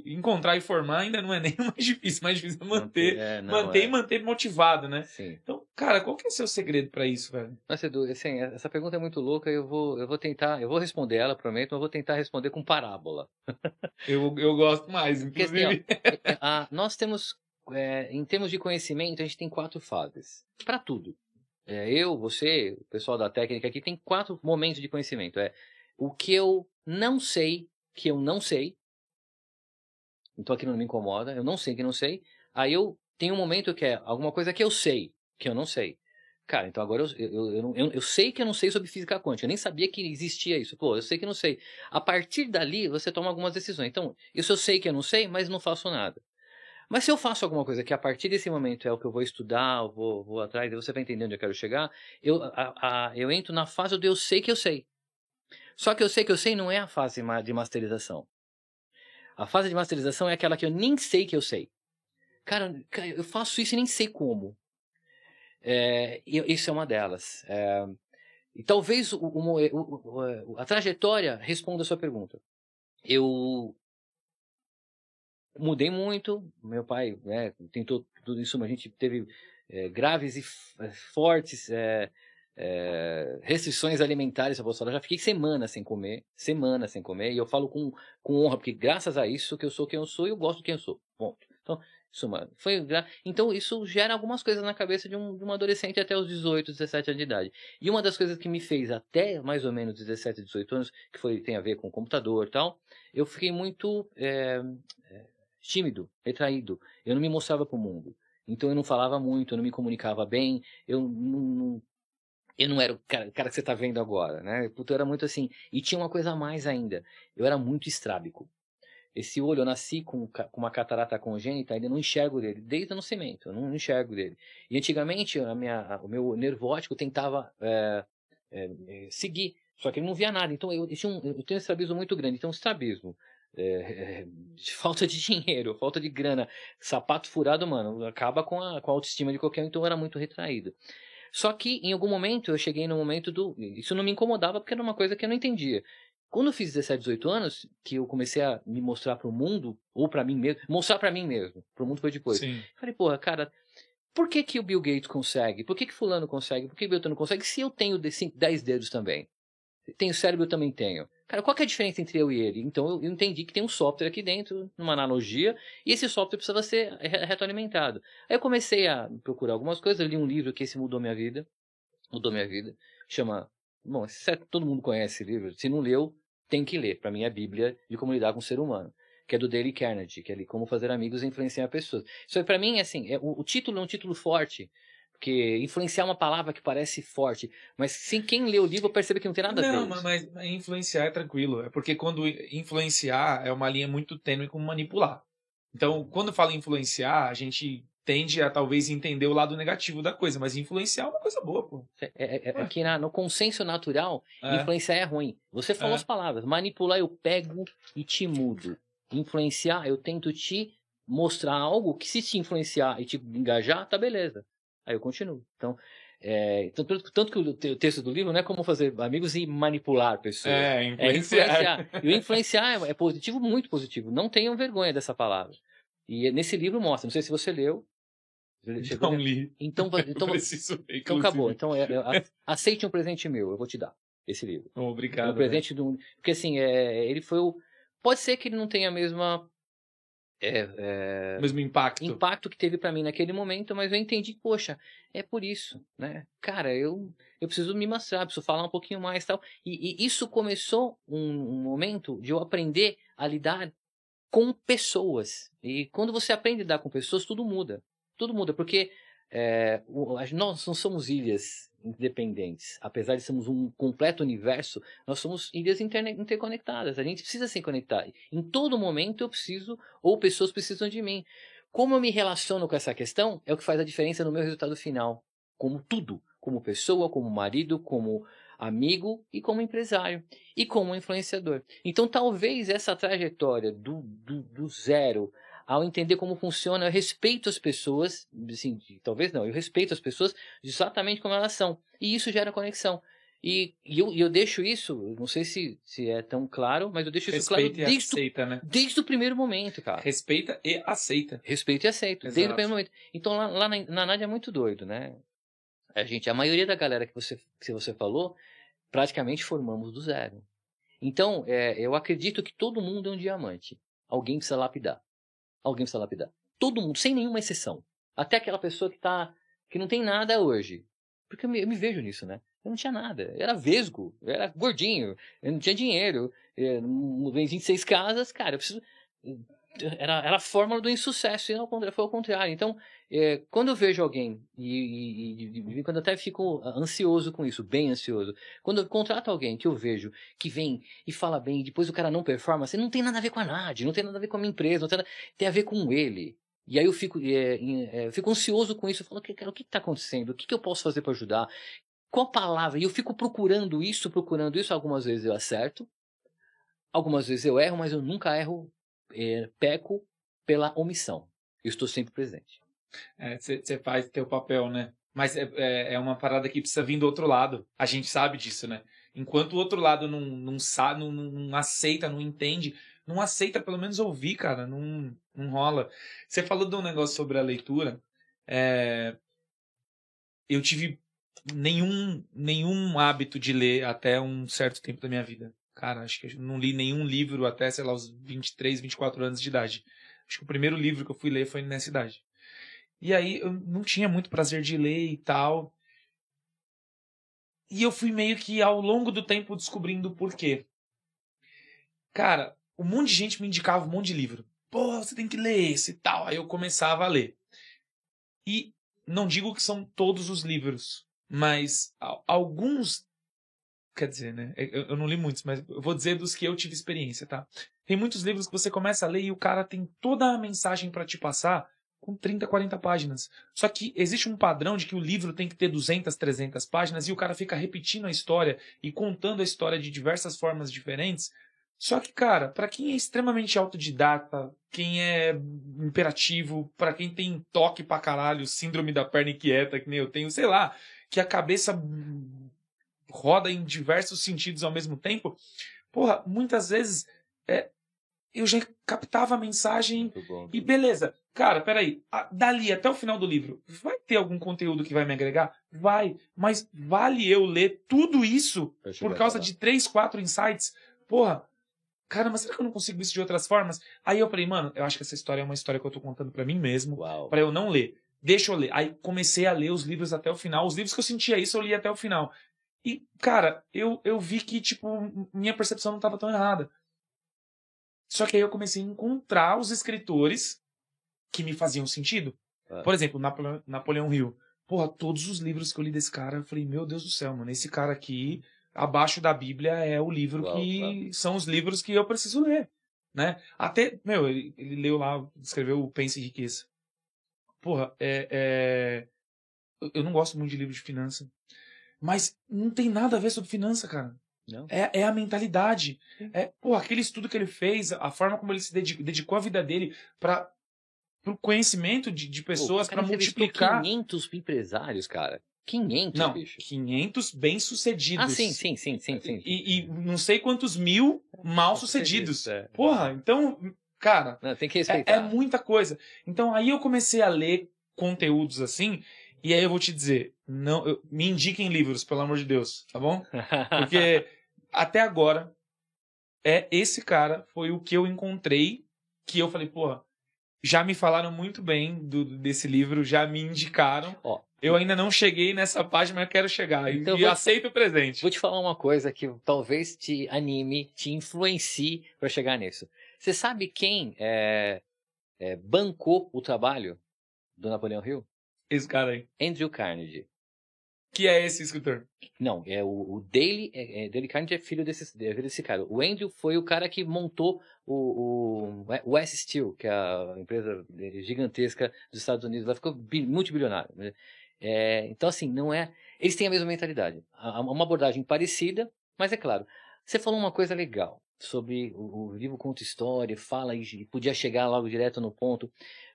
S1: encontrar e formar ainda não é nem o mais difícil, mais difícil é manter, é, não, manter é. e manter motivado, né?
S2: Sim.
S1: Então, cara, qual que é o seu segredo para isso, velho?
S2: Nossa, Edu, assim, essa pergunta é muito louca, eu vou, eu vou tentar, eu vou responder ela, prometo, mas eu vou tentar responder com parábola.
S1: eu, eu gosto mais, inclusive. Porque, assim,
S2: ó, a, nós temos é, em termos de conhecimento, a gente tem quatro fases. Para tudo. É, eu, você, o pessoal da técnica aqui, tem quatro momentos de conhecimento. É o que eu não sei, que eu não sei. Então aquilo não me incomoda, eu não sei que não sei. Aí eu tenho um momento que é alguma coisa que eu sei, que eu não sei. Cara, então agora eu, eu, eu, eu, eu sei que eu não sei sobre física quântica, eu nem sabia que existia isso. Pô, eu sei que não sei. A partir dali, você toma algumas decisões. Então, isso eu sei que eu não sei, mas não faço nada. Mas se eu faço alguma coisa que a partir desse momento é o que eu vou estudar, eu vou, vou atrás, você vai entender onde eu quero chegar, eu, a, a, eu entro na fase do eu sei que eu sei. Só que eu sei que eu sei não é a fase de masterização. A fase de masterização é aquela que eu nem sei que eu sei. Cara, eu faço isso e nem sei como. É, isso é uma delas. É, e talvez o, o, o, a trajetória responda a sua pergunta. Eu mudei muito. Meu pai né, tentou tudo isso, mas a gente teve é, graves e é, fortes é, restrições alimentares a Bolsonaro. Já fiquei semanas sem comer, semanas sem comer, e eu falo com, com honra, porque graças a isso que eu sou quem eu sou e eu gosto de quem eu sou. Bom, então, isso, mano, foi, então isso gera algumas coisas na cabeça de um, de um adolescente até os 18, 17 anos de idade. E uma das coisas que me fez até mais ou menos 17, 18 anos, que foi tem a ver com computador e tal, eu fiquei muito é, tímido, retraído. Eu não me mostrava para o mundo. Então eu não falava muito, eu não me comunicava bem, eu não, não eu não era o cara, cara, que você está vendo agora, né? Puta, eu era muito assim. E tinha uma coisa a mais ainda. Eu era muito estrábico. Esse olho, eu nasci com, com uma catarata congênita, ainda não enxergo dele, desde o nascimento, eu não enxergo dele. E antigamente, a minha, o meu nervótico tentava é, é, seguir Só que ele não via nada. Então eu, eu, um, eu tenho um estrabismo muito grande. Então, estrabismo. É, é, falta de dinheiro, falta de grana, sapato furado, mano, acaba com a, com a autoestima de qualquer um, então eu era muito retraído. Só que em algum momento eu cheguei no momento do. Isso não me incomodava porque era uma coisa que eu não entendia. Quando eu fiz 17, 18 anos, que eu comecei a me mostrar para o mundo, ou para mim mesmo, mostrar para mim mesmo, para o mundo foi depois. Sim. Falei, porra, cara, por que, que o Bill Gates consegue? Por que, que fulano consegue? Por que o Beltrano consegue? Se eu tenho 10 dedos também. Tenho cérebro, eu também tenho. Cara, qual é a diferença entre eu e ele? Então eu entendi que tem um software aqui dentro, numa analogia, e esse software precisava ser retroalimentado. Aí eu comecei a procurar algumas coisas, eu li um livro que esse mudou minha vida. Mudou minha vida. Chama. Bom, todo mundo conhece esse livro. Se não leu, tem que ler. Para mim é a Bíblia de como lidar com o ser humano, que é do Dale Carnegie, que é ali como fazer amigos e influenciar pessoas. Isso para mim assim, é, o, o, título é um título forte, porque influenciar é uma palavra que parece forte, mas sem quem lê o livro percebe que não tem nada a ver.
S1: Não, mas, mas influenciar é tranquilo, é porque quando influenciar é uma linha muito tênue com manipular. Então, quando fala influenciar, a gente tende a talvez entender o lado negativo da coisa, mas influenciar é uma coisa boa, pô.
S2: É, é, é, aqui na, no consenso natural, é. influenciar é ruim. Você falou é. as palavras. Manipular, eu pego e te mudo. Influenciar, eu tento te mostrar algo que se te influenciar e te engajar, tá beleza. Aí eu continuo. Então, é, tanto, tanto, que o texto do livro não é como fazer amigos e manipular pessoas.
S1: É, influenciar. É influenciar.
S2: E o influenciar é positivo, muito positivo. Não tenham vergonha dessa palavra. E nesse livro mostra, não sei se você leu,
S1: Chegou não li.
S2: Então, então, preciso ver, então acabou. Então, é, é, aceite um presente meu, eu vou te dar esse livro.
S1: Obrigado.
S2: Um presente do. Porque assim, é, ele foi o. Pode ser que ele não tenha a mesma. É, é,
S1: mesmo impacto.
S2: Impacto que teve para mim naquele momento, mas eu entendi, poxa, é por isso, né? Cara, eu, eu preciso me mostrar, preciso falar um pouquinho mais tal. E, e isso começou um, um momento de eu aprender a lidar com pessoas. E quando você aprende a lidar com pessoas, tudo muda tudo muda, porque é, nós não somos ilhas independentes. Apesar de sermos um completo universo, nós somos ilhas interconectadas. A gente precisa se conectar. Em todo momento eu preciso, ou pessoas precisam de mim. Como eu me relaciono com essa questão é o que faz a diferença no meu resultado final. Como tudo. Como pessoa, como marido, como amigo e como empresário. E como influenciador. Então talvez essa trajetória do, do, do zero ao entender como funciona, eu respeito as pessoas, assim, talvez não, eu respeito as pessoas exatamente como elas são. E isso gera conexão. E, e eu, eu, deixo isso, não sei se, se é tão claro, mas eu deixo isso
S1: Respeita
S2: claro desde,
S1: aceita, né?
S2: desde o primeiro momento, cara.
S1: Respeita e aceita.
S2: Respeito e aceito, Exato. desde o primeiro momento. Então lá, lá na, na Nádia é muito doido, né? A gente, a maioria da galera que você, que você falou, praticamente formamos do zero. Então, é, eu acredito que todo mundo é um diamante. Alguém precisa lapidar alguém precisa lapidar. Todo mundo, sem nenhuma exceção. Até aquela pessoa que tá. que não tem nada hoje. Porque eu me, eu me vejo nisso, né? Eu não tinha nada. Eu era vesgo, eu era gordinho, eu não tinha dinheiro. Eu em 26 casas, cara, eu preciso. Era, era a fórmula do insucesso, e foi ao contrário. Então, é, quando eu vejo alguém, e, e, e, quando até fico ansioso com isso, bem ansioso, quando eu contrato alguém que eu vejo que vem e fala bem, e depois o cara não performa, assim, não tem nada a ver com a NAD, não tem nada a ver com a minha empresa, tem, nada, tem a ver com ele. E aí eu fico, é, é, eu fico ansioso com isso, eu falo, cara, o que está acontecendo? O que, que eu posso fazer para ajudar? Qual palavra? E eu fico procurando isso, procurando isso, algumas vezes eu acerto, algumas vezes eu erro, mas eu nunca erro, é, peco pela omissão. Eu estou sempre presente.
S1: Você é, faz teu papel, né? Mas é, é, é, uma parada que precisa vir do outro lado. A gente sabe disso, né? Enquanto o outro lado não, não sabe, não, não aceita, não entende, não aceita pelo menos ouvir, cara. Não, não rola. Você falou de um negócio sobre a leitura. É... Eu tive nenhum, nenhum hábito de ler até um certo tempo da minha vida. Cara, acho que eu não li nenhum livro até, sei lá, os 23, 24 anos de idade. Acho que o primeiro livro que eu fui ler foi nessa idade. E aí eu não tinha muito prazer de ler e tal. E eu fui meio que ao longo do tempo descobrindo o porquê. Cara, um monte de gente me indicava um monte de livro. Pô, você tem que ler esse e tal. Aí eu começava a ler. E não digo que são todos os livros, mas alguns. Quer dizer, né? Eu não li muitos, mas eu vou dizer dos que eu tive experiência, tá? Tem muitos livros que você começa a ler e o cara tem toda a mensagem para te passar com 30, 40 páginas. Só que existe um padrão de que o livro tem que ter 200, 300 páginas e o cara fica repetindo a história e contando a história de diversas formas diferentes. Só que, cara, para quem é extremamente autodidata, quem é imperativo, para quem tem toque pra caralho, síndrome da perna inquieta, que nem eu tenho, sei lá, que a cabeça roda em diversos sentidos ao mesmo tempo, porra, muitas vezes é, eu já captava a mensagem e beleza. Cara, peraí, dali até o final do livro, vai ter algum conteúdo que vai me agregar? Vai, mas vale eu ler tudo isso por causa de três, quatro insights? Porra, caramba, será que eu não consigo isso de outras formas? Aí eu falei, mano, eu acho que essa história é uma história que eu tô contando para mim mesmo, para eu não ler. Deixa eu ler. Aí comecei a ler os livros até o final. Os livros que eu sentia isso, eu li até o final. E, cara, eu, eu vi que, tipo, minha percepção não estava tão errada. Só que aí eu comecei a encontrar os escritores que me faziam sentido. É. Por exemplo, Napoleão, Napoleão Hill. Porra, todos os livros que eu li desse cara, eu falei, meu Deus do céu, mano, esse cara aqui, abaixo da Bíblia, é o livro Uau, que são os livros que eu preciso ler, né? Até, meu, ele, ele leu lá, escreveu o Pense e Riqueza. Porra, é, é... Eu não gosto muito de livro de finança, mas não tem nada a ver sobre finança, cara. É, é a mentalidade. É, pô, aquele estudo que ele fez, a forma como ele se dedicou, dedicou a vida dele para o conhecimento de, de pessoas, para multiplicar.
S2: 500 empresários, cara. 500,
S1: não,
S2: bicho.
S1: 500 bem-sucedidos.
S2: Ah, sim, sim, sim, sim, sim.
S1: E, e não sei quantos mil mal-sucedidos. É. Porra, então, cara.
S2: Não, tem que respeitar.
S1: É, é muita coisa. Então aí eu comecei a ler conteúdos assim e aí eu vou te dizer, não, eu, me indiquem livros, pelo amor de Deus, tá bom? Porque até agora é esse cara foi o que eu encontrei que eu falei, porra, já me falaram muito bem do, desse livro, já me indicaram. Ó, eu ainda não cheguei nessa página, mas eu quero chegar. Então e, aceito o presente.
S2: Vou te falar uma coisa que talvez te anime, te influencie para chegar nisso. Você sabe quem é, é, bancou o trabalho do Napoleão Hill?
S1: Esse cara aí.
S2: Andrew Carnegie.
S1: Que é esse escritor?
S2: Não, é o, o Dale, é, é, Dale Carnegie é filho desse, é desse cara. O Andrew foi o cara que montou o, o, S Steel, que é a empresa gigantesca dos Estados Unidos. Ela ficou multibilionário. Né? É, então, assim, não é. Eles têm a mesma mentalidade. Uma abordagem parecida, mas é claro. Você falou uma coisa legal sobre o, o livro conta história, fala e podia chegar logo direto no ponto.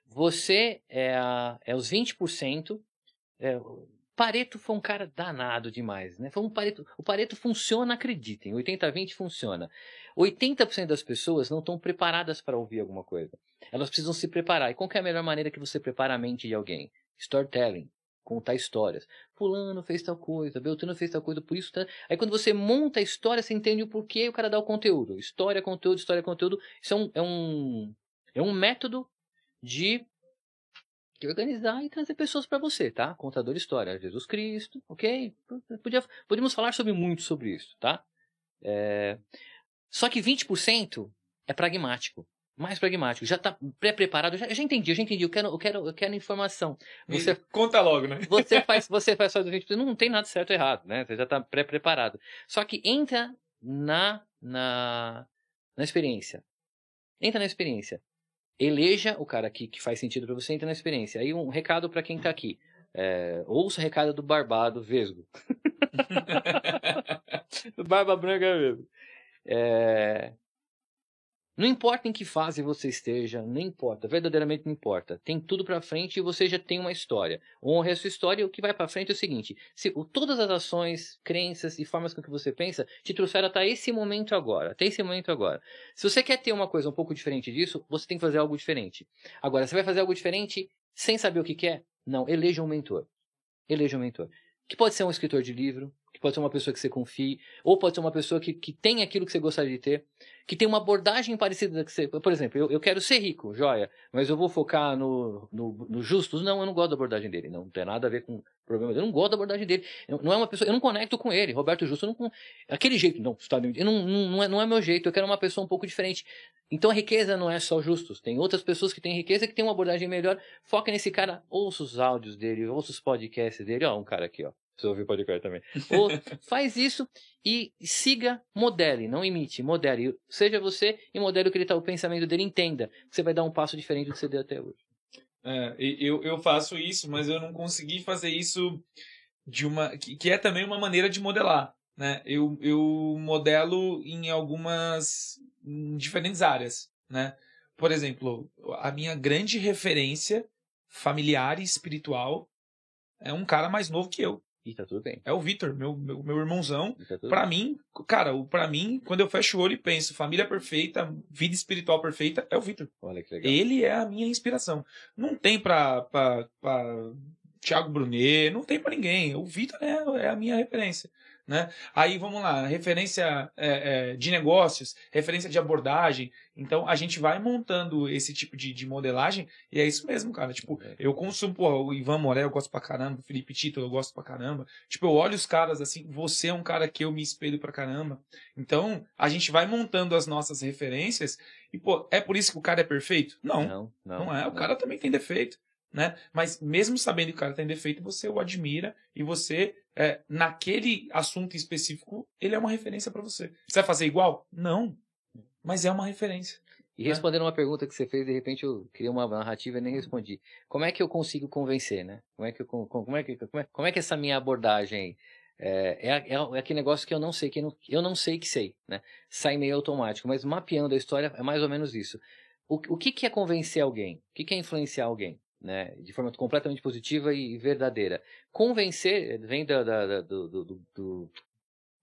S2: Você é, é os 20%. É, Pareto foi um cara danado demais, né? Foi um Pareto, o Pareto funciona, acreditem. 80-20 funciona. 80% das pessoas não estão preparadas para ouvir alguma coisa. Elas precisam se preparar. E qual é a melhor maneira que você prepara a mente de alguém? Storytelling. Contar histórias. Fulano fez tal coisa, Beltrano fez tal coisa, por isso. Tá... Aí quando você monta a história, você entende o porquê o cara dá o conteúdo. História, conteúdo, história, conteúdo. Isso é um, é um, é um método de organizar e trazer pessoas para você, tá? Contador de história, Jesus Cristo, ok? Podia, podemos falar sobre muito sobre isso, tá? É... Só que 20% é pragmático. Mais pragmático, já está pré-preparado, já, já entendi, eu já entendi, eu quero, eu quero, eu quero informação.
S1: Você conta logo, né?
S2: Você faz, você faz só do 20%, não tem nada certo ou errado, né? Você já está pré-preparado. Só que entra na, na, na experiência. Entra na experiência eleja o cara que, que faz sentido para você, entra na experiência. Aí um recado para quem tá aqui. É, ouça o recado do Barbado Vesgo. Barba Branca Vesgo. É, não importa em que fase você esteja, não importa, verdadeiramente não importa. Tem tudo para frente e você já tem uma história. Honre a sua história e o que vai para frente é o seguinte: se todas as ações, crenças e formas com que você pensa te trouxeram até esse momento agora, até esse momento agora. Se você quer ter uma coisa um pouco diferente disso, você tem que fazer algo diferente. Agora, você vai fazer algo diferente sem saber o que quer? Não, eleja um mentor. Eleja um mentor. Que pode ser um escritor de livro, pode ser uma pessoa que você confie, ou pode ser uma pessoa que, que tem aquilo que você gostaria de ter, que tem uma abordagem parecida que você. Por exemplo, eu, eu quero ser rico, joia, mas eu vou focar no, no, no Justus. Não, eu não gosto da abordagem dele. Não, não tem nada a ver com o problema dele. Eu não gosto da abordagem dele. Eu, não é uma pessoa. Eu não conecto com ele. Roberto Justo, eu não. Aquele jeito, não, está, não, não, é, não é meu jeito. Eu quero uma pessoa um pouco diferente. Então a riqueza não é só Justus. Tem outras pessoas que têm riqueza que têm uma abordagem melhor. Foca nesse cara, ouça os áudios dele, ouça os podcasts dele. Ó, um cara aqui, ó. Você ouviu o podcast também. Ou faz isso e siga, modele, não imite, modele. Seja você e modele o que ele tá, o pensamento dele, entenda. Você vai dar um passo diferente do que você deu até hoje.
S1: É, eu, eu faço isso, mas eu não consegui fazer isso de uma. que, que é também uma maneira de modelar. Né? Eu, eu modelo em algumas em diferentes áreas. Né? Por exemplo, a minha grande referência familiar e espiritual é um cara mais novo que eu.
S2: E tá tudo bem.
S1: É o Vitor, meu, meu, meu irmãozão.
S2: E tá
S1: Pra
S2: bem.
S1: mim, cara, para mim, quando eu fecho o olho e penso família perfeita, vida espiritual perfeita, é o Vitor.
S2: Olha que legal.
S1: Ele é a minha inspiração. Não tem pra, pra, pra Thiago Brunet, não tem pra ninguém. O Vitor é, é a minha referência. Né? Aí vamos lá, referência é, é, de negócios, referência de abordagem. Então a gente vai montando esse tipo de, de modelagem e é isso mesmo, cara. Tipo,
S2: É.
S1: eu consumo, pô, o Ivan Moré eu gosto pra caramba, o Felipe Tito eu gosto pra caramba. Tipo, eu olho os caras assim, você é um cara que eu me espelho pra caramba. Então a gente vai montando as nossas referências e, pô, é por isso que o cara é perfeito? Não,
S2: Não, não.
S1: não é. O cara também tem defeito, né? Mas mesmo sabendo que o cara tem defeito, você o admira e você, é, naquele assunto específico, ele é uma referência pra você. Você vai fazer igual? Não. Mas é uma referência.
S2: E respondendo uma pergunta que você fez, de repente eu criei uma narrativa e nem respondi. Como é que eu consigo convencer, né? Como é que, eu, como é que, como é, como é que essa minha abordagem é, é, é, é aquele negócio que eu não sei, que eu não, eu não sei que sei, né? Sai meio automático, mas mapeando a história é mais ou menos isso. O, o que, que é convencer alguém? O que, que é influenciar alguém? Né? De forma completamente positiva e verdadeira. Convencer vem da, da- da- do, do- do- do-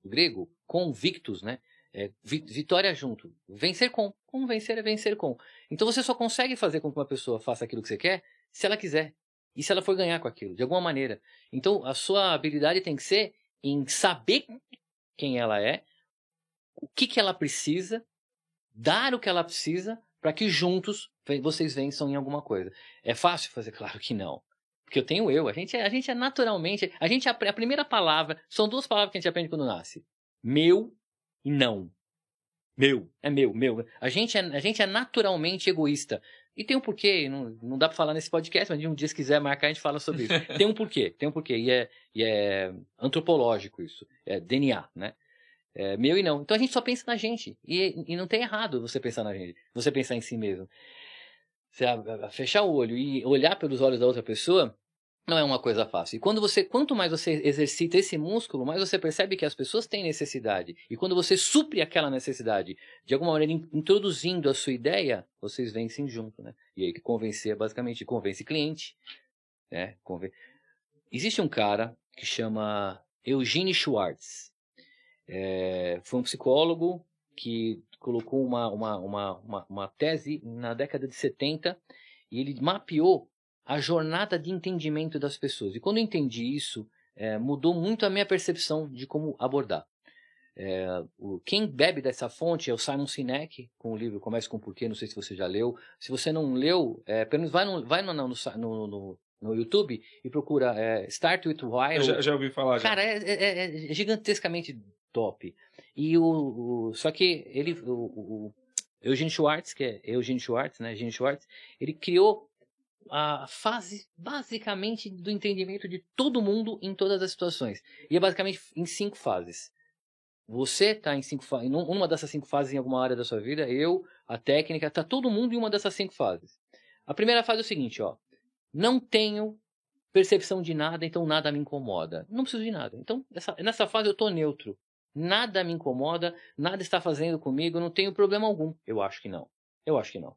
S2: grego convictus, né? É, vi- vitória junto. Vencer com. Convencer é vencer com. Então você só consegue fazer com que uma pessoa faça aquilo que você quer se ela quiser. E se ela for ganhar com aquilo, de alguma maneira. Então a sua habilidade tem que ser em saber quem ela é, o que, que ela precisa, dar o que ela precisa, para que juntos vocês vençam em alguma coisa. É fácil fazer? Claro que não. Porque eu tenho eu. A gente é, a gente é naturalmente. A gente apre- a primeira palavra. São duas palavras que a gente aprende quando nasce: meu e não. Meu. É meu, meu. A gente é, a gente é naturalmente egoísta. E tem um porquê, não, não dá pra falar nesse podcast, mas de um dia se quiser marcar a gente fala sobre isso. tem um porquê, tem um porquê. E é, e é antropológico isso. É DNA, né? É meu e não. Então a gente só pensa na gente. E, e não tem errado você pensar na gente. Você pensar em si mesmo. Você fechar o olho e olhar pelos olhos da outra pessoa não é uma coisa fácil. E quando você, quanto mais você exercita esse músculo, mais você percebe que as pessoas têm necessidade. E quando você supre aquela necessidade, de alguma maneira in- introduzindo a sua ideia, vocês vencem junto, né? E aí que convencer é basicamente convence cliente, né? Conven... Existe um cara que chama Eugene Schwartz. É, foi um psicólogo que colocou uma, uma, uma, uma, tese na década de 70 e ele mapeou a jornada de entendimento das pessoas. E quando eu entendi isso, é, mudou muito a minha percepção de como abordar. É, o, quem bebe dessa fonte é o Simon Sinek, com o livro Comece com Porquê, não sei se você já leu. Se você não leu, é, pelo menos vai no, vai no, no, no, no, YouTube e procura é, Start With Why.
S1: Eu já, já ouvi falar. Já.
S2: Cara, é, é- é gigantescamente top. E o, o- só que ele, o, o Eugene Schwartz, que é Eugene Schwartz, né, Eugene Schwartz, ele criou a fase basicamente do entendimento de todo mundo em todas as situações. E é basicamente em cinco fases. Você está em cinco fa- em um- uma dessas cinco fases em alguma área da sua vida, eu, a técnica, tá todo mundo em uma dessas cinco fases. A primeira fase é o seguinte, ó. Não tenho percepção de nada, então nada me incomoda. Não preciso de nada. Então, essa- nessa fase eu tô neutro. Nada me incomoda, nada está fazendo comigo, não tenho problema algum. Eu acho que não. Eu acho que não.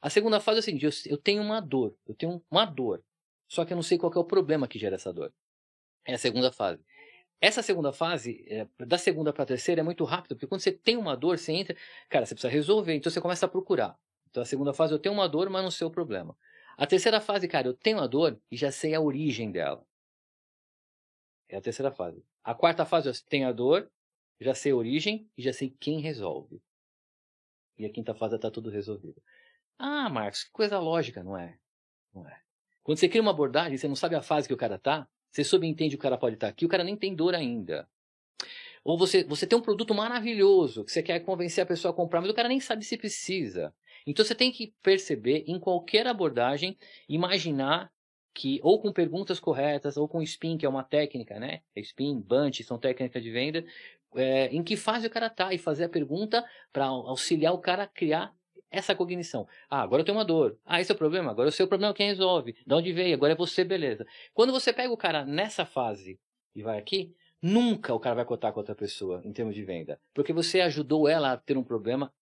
S2: A segunda fase é o seguinte, eu, tenho uma dor, eu tenho uma dor. Só que eu não sei qual é o problema que gera essa dor. É a segunda fase. Essa segunda fase, é, da segunda para a terceira, é muito rápido, porque quando você tem uma dor, você entra, cara, você precisa resolver, então você começa a procurar. Então a segunda fase, eu tenho uma dor, mas não sei o problema. A terceira fase, cara, eu tenho a dor e já sei a origem dela. É a terceira fase. A quarta fase, eu tenho a dor, já sei a origem e já sei quem resolve. E a quinta fase está tudo resolvido. Ah, Marcos, que coisa lógica, não é? Não é. Quando você cria uma abordagem, você não sabe a fase que o cara tá, você subentende que o cara pode estar aqui, o cara nem tem dor ainda. Ou você, você tem um produto maravilhoso que você quer convencer a pessoa a comprar, mas o cara nem sabe se precisa. Então você tem que perceber em qualquer abordagem, imaginar que, ou com perguntas corretas, ou com spin, que é uma técnica, né? Spin, bunch, são técnicas de venda, é, em que fase o cara tá e fazer a pergunta para auxiliar o cara a criar essa cognição. Ah, agora eu tenho uma dor. Ah, esse é o problema? Agora eu sei o problema quem resolve. De onde veio? Agora é você, beleza. Quando você pega o cara nessa fase e vai aqui, nunca o cara vai cotar com outra pessoa em termos de venda. Porque você ajudou ela a ter um problema,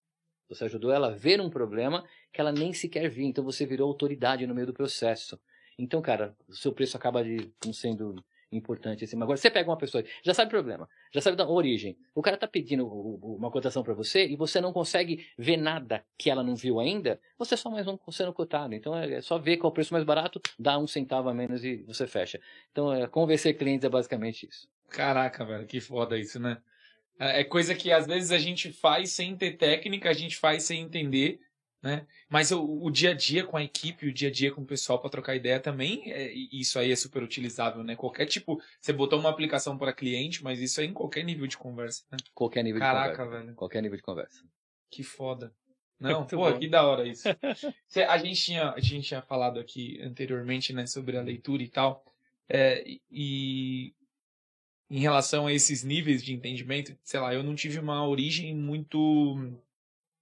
S2: você ajudou ela a ver um problema que ela nem sequer viu. Então você virou autoridade no meio do processo. Então, cara, o seu preço acaba de não sendo importante assim. Mas agora você pega uma pessoa, já sabe o problema, já sabe da origem. O cara tá pedindo uma cotação para você e você não consegue ver nada que ela não viu ainda, você é só mais um sendo cotado. Então é só ver qual é o preço mais barato, dá um centavo a menos e você fecha. Então é, convencer clientes é basicamente isso.
S1: Caraca, velho, que foda isso, né? É, é coisa que às vezes a gente faz sem ter técnica, a gente faz sem entender né? Mas o, o, dia a dia com a equipe, o dia a dia com o pessoal para trocar ideia também, é, isso aí é super utilizável, né? Qualquer tipo, você botou uma aplicação para cliente, mas isso é em qualquer nível de conversa, né?
S2: Qualquer nível
S1: Caraca,
S2: de conversa.
S1: velho.
S2: Qualquer nível de conversa.
S1: Que foda. Não, pô, bom. que da hora isso. a gente tinha, a gente tinha falado aqui anteriormente, né, sobre a leitura e tal, é, e em relação a esses níveis de entendimento, sei lá, eu não tive uma origem muito,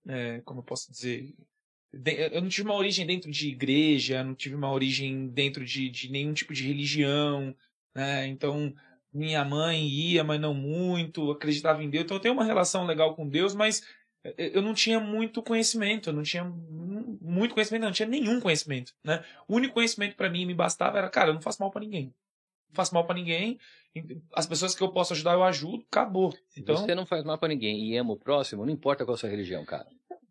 S1: é, como eu posso dizer, eu não tive uma origem dentro de igreja, não tive uma origem dentro de, de nenhum tipo de religião, né? Então, minha mãe ia, mas não muito, acreditava em Deus. Então, eu tenho uma relação legal com Deus, mas eu não tinha muito conhecimento, eu não tinha muito conhecimento, não tinha nenhum conhecimento, né? O único conhecimento para mim me bastava era, cara, eu não faço mal para ninguém. Não faço mal para ninguém. As pessoas que eu posso ajudar, eu ajudo, acabou. Então,
S2: Se você não faz mal para ninguém e ama o próximo, não importa qual a sua religião, cara.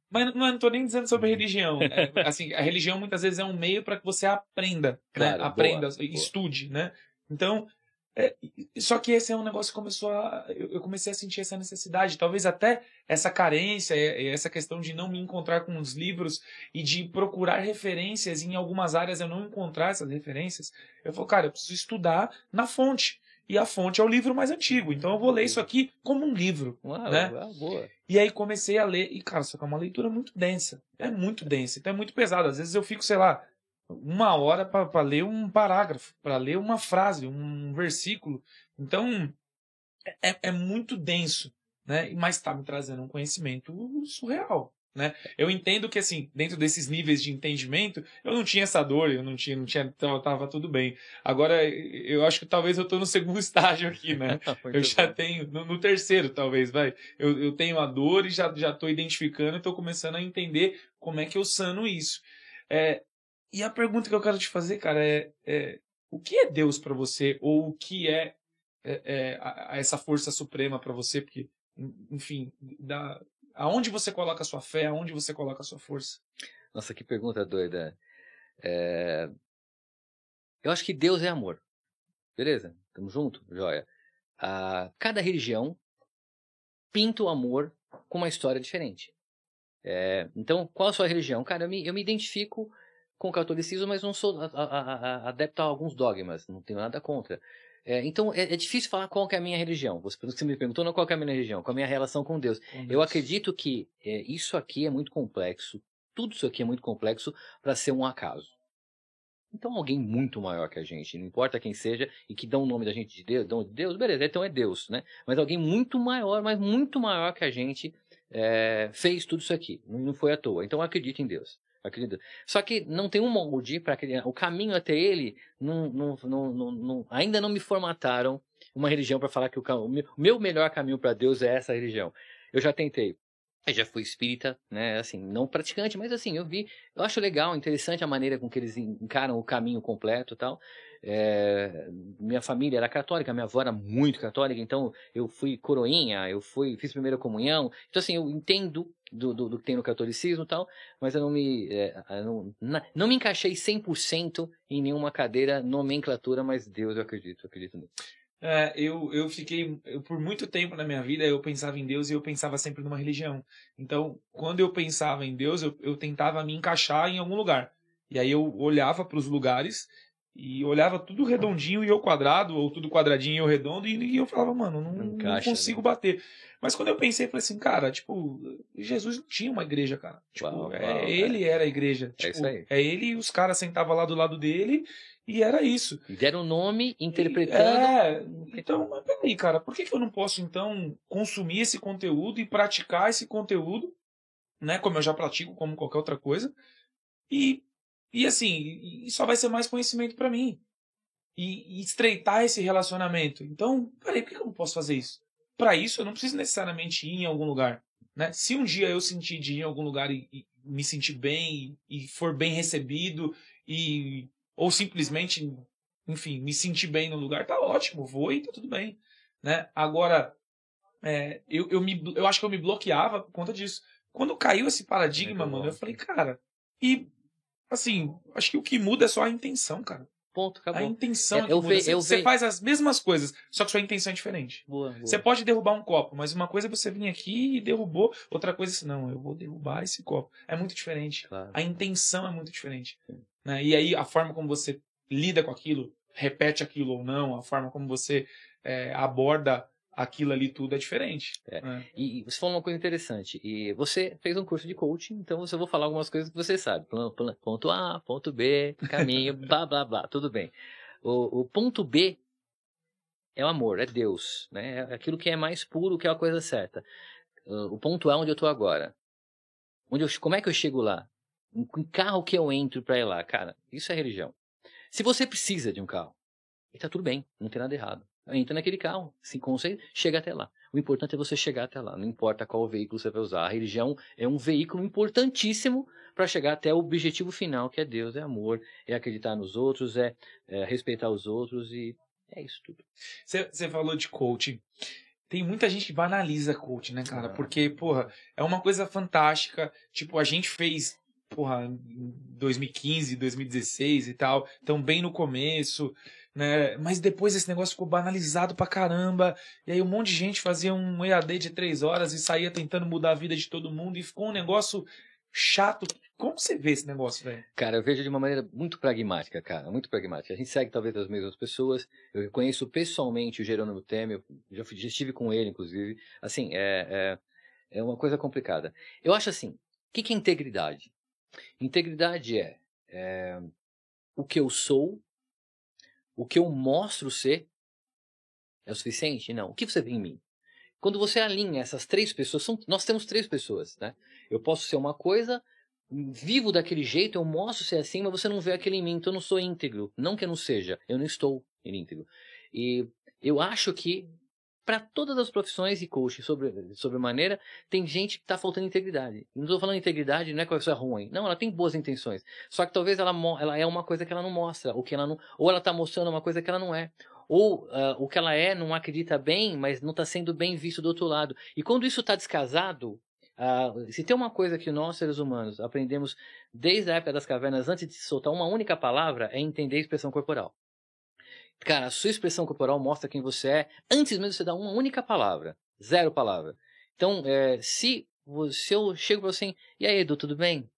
S1: Mas não estou nem dizendo sobre religião. É, assim, a religião muitas vezes é um meio para que você aprenda, né? claro, né? Aprenda, boa, estude, boa. né? Então, é, só que esse é um negócio que começou a, eu comecei a sentir essa necessidade, talvez até essa carência, essa questão de não me encontrar com os livros e de procurar referências em algumas áreas eu não encontrar essas referências. Eu falo, cara, eu preciso estudar na fonte e a fonte é o livro mais antigo. Então eu vou ler isso aqui como um livro. Uau, né? Uau, boa. E aí comecei a ler, e cara, só que é uma leitura muito densa. É muito densa, então é muito pesado. Às vezes eu fico, sei lá, uma hora para ler um parágrafo, para ler uma frase, um versículo. Então é, é muito denso, né? Mas está me trazendo um conhecimento surreal. Né? Eu entendo que, assim, dentro desses níveis de entendimento, eu não tinha essa dor, eu não tinha, não tinha, tava, tava tudo bem. Agora, eu acho que talvez eu estou no segundo estágio aqui, né? eu já bom. tenho, no, no, terceiro, talvez, vai. Eu, eu tenho a dor e já, já tô identificando e estou começando a entender como é que eu sano isso. É, e a pergunta que eu quero te fazer, cara, é, é o que é Deus para você? Ou o que é, é, é a, a essa força suprema para você? Porque, enfim, dá, Aonde você coloca a sua fé? Aonde você coloca a sua força?
S2: Nossa, que pergunta doida. É... Eu acho que Deus é amor. Beleza? Tamo junto? Joia. Ah, cada religião pinta o amor com uma história diferente. É... Então, qual a sua religião? Cara, eu me, eu me identifico com o catolicismo, mas não sou a, a, a, adepto a alguns dogmas. Não tenho nada contra. É, então é, é, difícil falar qual é a minha religião. Você, você me perguntou não qual é a minha religião, qual é a minha relação com Deus. Com Deus. Eu acredito que é, isso aqui é muito complexo, tudo isso aqui é muito complexo para ser um acaso. Então alguém muito maior que a gente, não importa quem seja, e que dá o nome da gente de Deus, dão de Deus, beleza, então é Deus, né? Mas alguém muito maior, mas muito maior que a gente é, fez tudo isso aqui. Não foi à toa. Então eu acredito em Deus. Acredito. Só que não tem um molde para. O caminho até ele não, não, não, não, ainda não me formataram uma religião para falar que o, o meu melhor caminho para Deus é essa religião. Eu já tentei. Eu já fui espírita, né? Assim, não praticante, mas assim, eu vi, eu acho legal, interessante a maneira com que eles encaram o caminho completo, tal. É, minha família era católica, minha avó era muito católica, então eu fui coroinha, eu fui, fiz primeira comunhão. Então, assim, eu entendo do, do, do que tem no catolicismo e tal, mas eu não me, é, eu não, não me encaixei 100% em nenhuma cadeira, nomenclatura, mas Deus eu acredito, eu acredito nisso.
S1: É, eu, eu fiquei, eu, por muito tempo na minha vida, eu pensava em Deus e eu pensava sempre numa religião. Então, quando eu pensava em Deus, eu, eu tentava me encaixar em algum lugar. E aí eu olhava para os lugares e olhava tudo redondinho e eu quadrado, ou tudo quadradinho e eu redondo, e, eu falava, mano, não, não, Encaixa, não consigo né? bater. Mas quando eu pensei, falei assim, cara, tipo, Jesus não tinha uma igreja, cara. Tipo, uau, é, uau, ele era a igreja. É tipo, isso aí. É ele e os caras sentavam lá do lado dele e era isso.
S2: Deram nome interpretando.
S1: É, então, mas peraí, cara, por que, que eu não posso, então, consumir esse conteúdo e praticar esse conteúdo né? Como eu já pratico, como qualquer outra coisa. E, e assim, e só vai ser mais conhecimento para mim. E, e, estreitar esse relacionamento. Então, peraí, por que eu não posso fazer isso? Para isso, eu não preciso necessariamente ir em algum lugar. Né? Se um dia eu sentir de ir em algum lugar e, e me sentir bem e, e for bem recebido e ou simplesmente, enfim, me sentir bem no lugar, tá ótimo, vou e tá tudo bem. Né? Agora, é, eu, eu, me, eu acho que eu me bloqueava por conta disso. Quando caiu esse paradigma, é mano, eu falei, cara, e assim, acho que o que muda é só a intenção, cara.
S2: Ponto, acabou.
S1: A intenção é, é eu muda. Ve, eu você ve... faz as mesmas coisas, só que sua intenção é diferente.
S2: Boa, boa.
S1: Você pode derrubar um copo, mas uma coisa é você vir aqui e derrubou, outra coisa é assim, não, eu vou derrubar esse copo. É muito diferente.
S2: Claro.
S1: A intenção é muito diferente. Né? E aí a forma como você lida com aquilo, repete aquilo ou não, a forma como você é, aborda aquilo ali tudo é diferente.
S2: É. Né? E, você falou uma coisa interessante. E você fez um curso de coaching, então eu vou falar algumas coisas que você sabe. Ponto A, ponto B, caminho, blá blá blá, tudo bem. O, o, ponto B é o amor, é Deus, né? É aquilo que é mais puro, que é a coisa certa. O ponto A é onde eu estou agora. Onde eu, como é que eu chego lá? Em carro que eu entro para ir lá, cara? Isso é religião. Se você precisa de um carro, está tudo bem, não tem nada errado entra naquele carro, se consegue, chega até lá. O importante é você chegar até lá, não importa qual veículo você vai usar. A religião é um veículo importantíssimo para chegar até o objetivo final, que é Deus, é amor, é acreditar nos outros, é, é respeitar os outros e é isso tudo.
S1: Você falou de coaching. Tem muita gente que banaliza coaching, né, cara? Porque, porra, é uma coisa fantástica. Tipo, a gente fez porra, em 2015, 2016 e tal, então bem no começo né? Mas depois esse negócio ficou banalizado pra caramba. E aí um monte de gente fazia um EAD de três horas e saía tentando mudar a vida de todo mundo e ficou um negócio chato. Como você vê esse negócio, velho?
S2: Cara, eu vejo de uma maneira muito pragmática, cara, muito pragmática. A gente segue talvez as mesmas pessoas. Eu conheço pessoalmente o Jerônimo Temer, já, já estive com ele, inclusive. Assim, é, é, é uma coisa complicada. Eu acho assim, o que, que é integridade? Integridade é, é o que eu sou o que eu mostro ser é o suficiente? Não. O que você vê em mim? Quando você alinha essas três pessoas, são, nós temos três pessoas, né? Eu posso ser uma coisa, vivo daquele jeito, eu mostro ser assim, mas você não vê aquele em mim, então eu não sou íntegro. Não que eu não seja, eu não estou íntegro. E eu acho que para todas as profissões e coaching sobre, sobre maneira, tem gente que está faltando integridade. Não estou falando integridade, não é que a pessoa é ruim. Não, ela tem boas intenções. Só que talvez ela, ela é uma coisa que ela não mostra, ou, que ela não, ou ela está mostrando uma coisa que ela não é. Ou uh, o que ela é não acredita bem, mas não está sendo bem visto do outro lado. E quando isso está descasado, Uh, se tem uma coisa que nós, seres humanos, aprendemos desde a época das cavernas, antes de soltar uma única palavra, é entender a expressão corporal. Cara, a sua expressão corporal mostra quem você é antes mesmo de você dar uma única palavra. Zero palavra. Então, é, se, se eu chego pra você, e aí, Edu, tudo bem?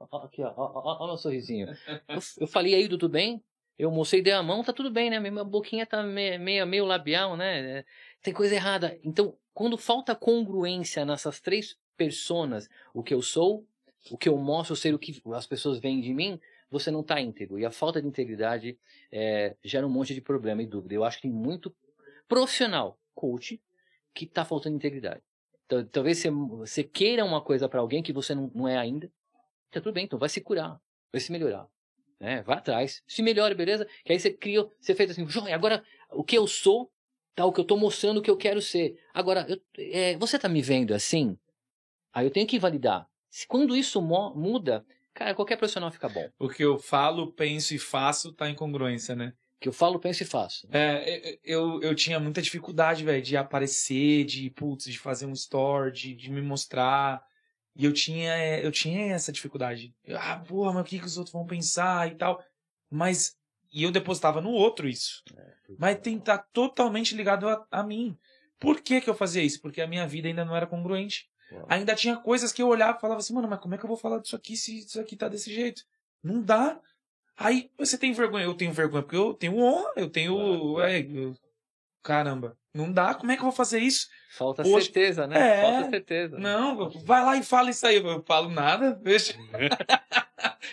S2: Aqui, ó, ó, ó, ó meu sorrisinho. Eu, eu falei, aí, Edu, tudo bem? Eu mostrei, dei a mão, tá tudo bem, né? Minha boquinha tá meio, meio, meio labial, né? Tem coisa errada. Então, quando falta congruência nessas três personas, o que eu sou, o que eu mostro ser o que as pessoas veem de mim, você não está íntegro. E a falta de integridade é, gera um monte de problema e dúvida. Eu acho que tem muito profissional, coach, que está faltando integridade. Então, talvez você, você queira uma coisa para alguém que você não, não é ainda. Tá tudo bem, então vai se curar, vai se melhorar. Né? Vai atrás, se melhore, beleza? Que aí você cria, você fez assim, João, agora o que eu sou, tá? O que eu estou mostrando o que eu quero ser. Agora, eu, é, você está me vendo assim? Aí eu tenho que validar. Se, quando isso muda, Cara, qualquer profissional fica bom.
S1: O que eu falo, penso e faço tá em congruência, né?
S2: O que eu falo, penso e faço.
S1: É, eu, eu tinha muita dificuldade, velho, de aparecer, de, putz, de fazer um store, de, de me mostrar. E eu tinha, eu tinha essa dificuldade. Ah, porra, mas o que, que os outros vão pensar e tal. Mas. E eu depositava no outro isso. É, mas tem que estar tá totalmente ligado a, a mim. Por que, que eu fazia isso? Porque a minha vida ainda não era congruente. Uau. Ainda tinha coisas que eu olhava e falava assim, mano, mas como é que eu vou falar disso aqui se isso aqui tá desse jeito? Não dá. Aí você tem vergonha, eu tenho vergonha, porque eu tenho honra, eu tenho. É, eu... Caramba, não dá, como é que eu vou fazer isso?
S2: Falta Hoje... certeza, né?
S1: É...
S2: Falta certeza.
S1: Não, vai lá e fala isso aí. Eu falo nada, deixa.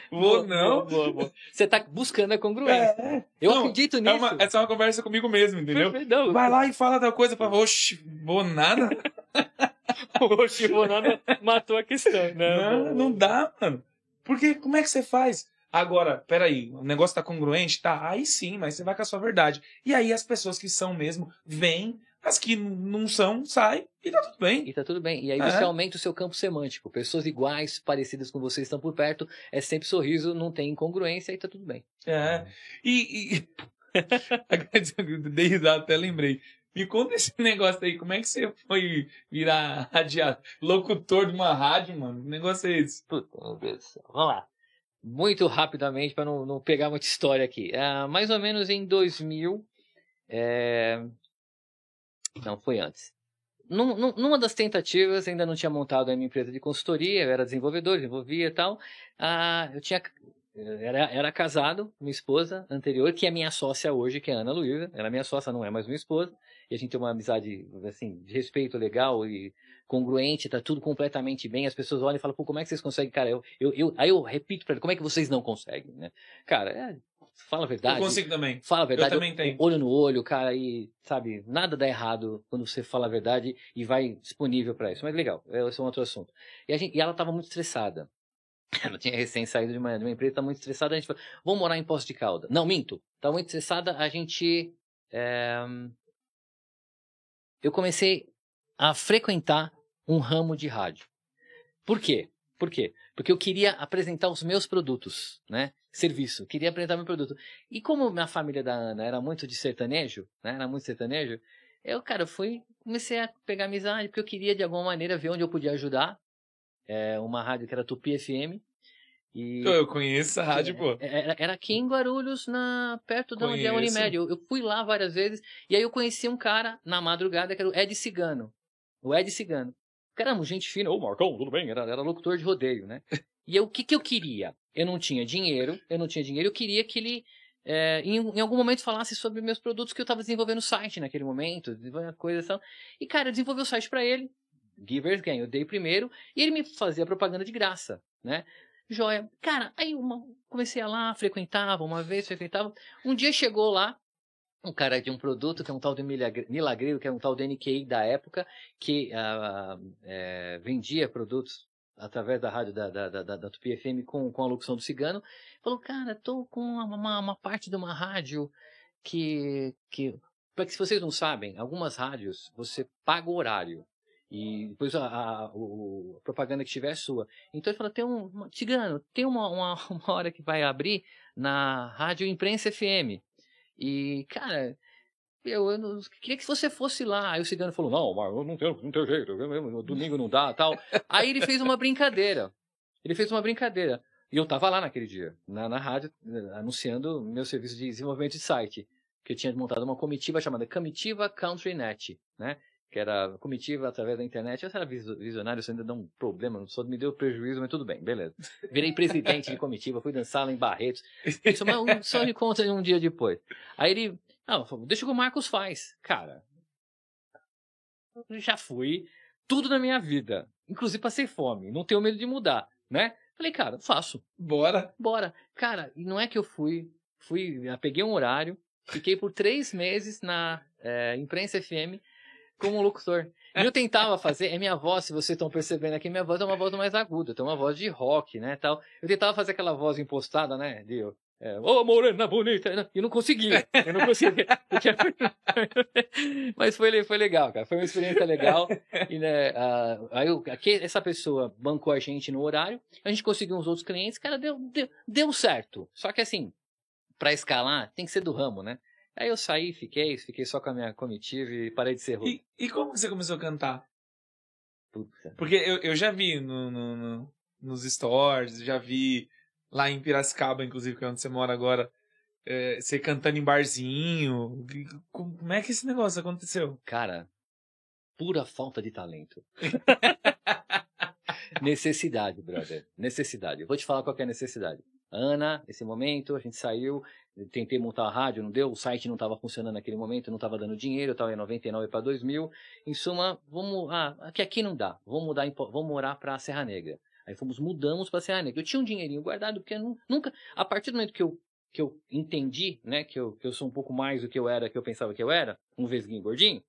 S1: Vou não. Boa, boa, boa.
S2: Você tá buscando a congruência. É. Eu não, acredito nisso.
S1: É uma, essa é uma conversa comigo mesmo, entendeu? Não, vai lá e fala da coisa pra. Oxi, vou nada.
S2: o Shimonada matou a questão, né?
S1: Não, não dá, mano. Porque como é que você faz? Agora, peraí, o negócio tá congruente? Tá, aí sim, mas você vai com a sua verdade. E aí as pessoas que são mesmo vêm, as que não são, saem e tá tudo bem.
S2: E tá tudo bem. E aí
S1: É.
S2: você aumenta o seu campo semântico. Pessoas iguais, parecidas com você, estão por perto. É sempre sorriso, não tem incongruência e tá tudo bem.
S1: É. E. e... Dei risada, até lembrei. Me conta esse negócio aí, como é que você foi virar radiado, locutor de uma rádio, mano? Que negócio é esse?
S2: Puta, meu Deus. Vamos lá. Muito rapidamente, para não, não pegar muita história aqui. Ah, mais ou menos em 2000. é, Não, foi antes. Num- numa das tentativas, ainda não tinha montado a minha empresa de consultoria, eu era desenvolvedor, desenvolvia e tal. Ah, eu tinha. Era, era casado, minha esposa anterior, que é minha sócia hoje, que é a Ana Luísa. Ela é minha sócia, não é mais minha esposa. E a gente tem uma amizade, assim, de respeito legal e congruente, tá tudo completamente bem. As pessoas olham e falam, pô, como é que vocês conseguem? Cara, eu, eu, eu- aí eu repito pra ele, como é que vocês não conseguem, né? Cara, é, fala a verdade.
S1: Eu consigo também.
S2: Fala a verdade.
S1: também tenho.
S2: Olho no olho, cara, e, sabe, nada dá errado quando você fala a verdade e vai disponível pra isso. Mas legal, esse é um outro assunto. E, a gente, e ela tava muito estressada. Ela tinha recém saído de uma, de uma empresa, tá muito estressada. A gente falou, vamos morar em Poço de Calda. Não, minto. Tá muito estressada, a gente. é, Eu comecei a frequentar um ramo de rádio. Por quê? Por quê? Porque eu queria apresentar os meus produtos, né? Serviço. Queria apresentar meu produto. E como minha família da Ana era muito de sertanejo, né? Era muito sertanejo, eu, cara, fui, comecei a pegar amizade, porque eu queria de alguma maneira ver onde eu podia ajudar. É, uma rádio que era Tupi FM. E
S1: eu conheço essa rádio, pô.
S2: é, Era, era aqui em Guarulhos, na, perto de onde é a. Unimed. Eu, eu fui lá várias vezes e aí eu conheci um cara na madrugada que era o Ed Cigano. O Ed Cigano. Caramba, gente fina. Ô, Marcão, tudo bem? Era, era locutor de rodeio, né? E o que, que eu queria? Eu não tinha dinheiro, eu não tinha dinheiro, eu queria que ele, é, em, em algum momento, falasse sobre meus produtos que eu estava desenvolvendo o site naquele momento, coisa e tal. E, cara, eu desenvolvi o site para ele, Givers Gain, eu dei primeiro, e ele me fazia propaganda de graça, né? Joia. Cara, aí uma, comecei a lá, frequentava, uma vez frequentava. Um dia chegou lá um cara de um produto, que é um tal de milagre- milagreiro, que é um tal de NQI da época, que ah, é, vendia produtos através da rádio da, da, da, da, Tupi FM com, com a locução do cigano. Falou, cara, tô com uma, uma, parte de uma rádio que... que porque se vocês não sabem, algumas rádios você paga o horário. E depois a, a, o- a propaganda que tiver é sua. Então ele falou, tem um. uma- Tigano, tem uma, uma, uma hora que vai abrir na Rádio Imprensa FM. E, cara, eu, eu não- queria que você fosse lá. Aí o cigano falou, não, mas eu não tenho, não tenho jeito, eu- eu- domingo não dá tal. Aí ele fez uma brincadeira. Ele fez uma brincadeira. E eu tava lá naquele dia, na, na rádio, eh, anunciando meu serviço de desenvolvimento de site. Que eu tinha montado uma comitiva chamada Comitiva Country Net, né? Que era comitiva através da internet. Eu era visionário, isso ainda dá um problema, só me deu prejuízo, mas tudo bem, beleza. Virei presidente de comitiva, fui dançar lá em Barretos. Isso é uma- só me conta um dia depois. Aí ele, não, falou, deixa o que o Marcos faz. Cara, já fui tudo na minha vida. Inclusive passei fome, não tenho medo de mudar, né? Falei, cara, faço,
S1: Bora.
S2: bora. Cara, e não é que eu fui, fui, peguei um horário, fiquei por três meses na é, Imprensa FM como locutor. E eu tentava fazer, é minha voz, se vocês estão percebendo aqui, minha voz é uma voz mais aguda, tem uma voz de rock, né, tal. Eu tentava fazer aquela voz impostada, né, de é, ô morena bonita, né? e não conseguia, eu não conseguia. Porque- Mas foi, foi legal, cara, foi uma experiência legal. E, né, ah, aí eu- aqui, essa pessoa bancou a gente no horário, a gente conseguiu uns outros clientes, cara, deu, deu, deu certo. Só que assim, pra escalar, tem que ser do ramo, né? Aí eu saí, fiquei, fiquei só com a minha comitiva e parei de ser ruim.
S1: E, e como você começou a cantar?
S2: Puta.
S1: Porque eu, eu já vi no, no- no- nos stores, já vi lá em Piracicaba, inclusive, que é onde você mora agora, é, você cantando em barzinho. Como como é que esse negócio aconteceu?
S2: Cara, pura falta de talento. necessidade, brother. Necessidade. Eu vou te falar qual que é a necessidade. Ana, esse momento, a gente saiu, tentei montar a rádio, não deu, o site não estava funcionando naquele momento, não estava dando dinheiro, estava em 99 para 2000. Em suma, vamos, ah, aqui, aqui não dá, vamos mudar, vamos morar para Serra Negra. Aí fomos, mudamos para Serra Negra. Eu tinha um dinheirinho guardado, porque nunca, a partir do momento que eu, que eu entendi, né, que eu, que eu sou um pouco mais do que eu era, que eu pensava que eu era, um vesguinho gordinho,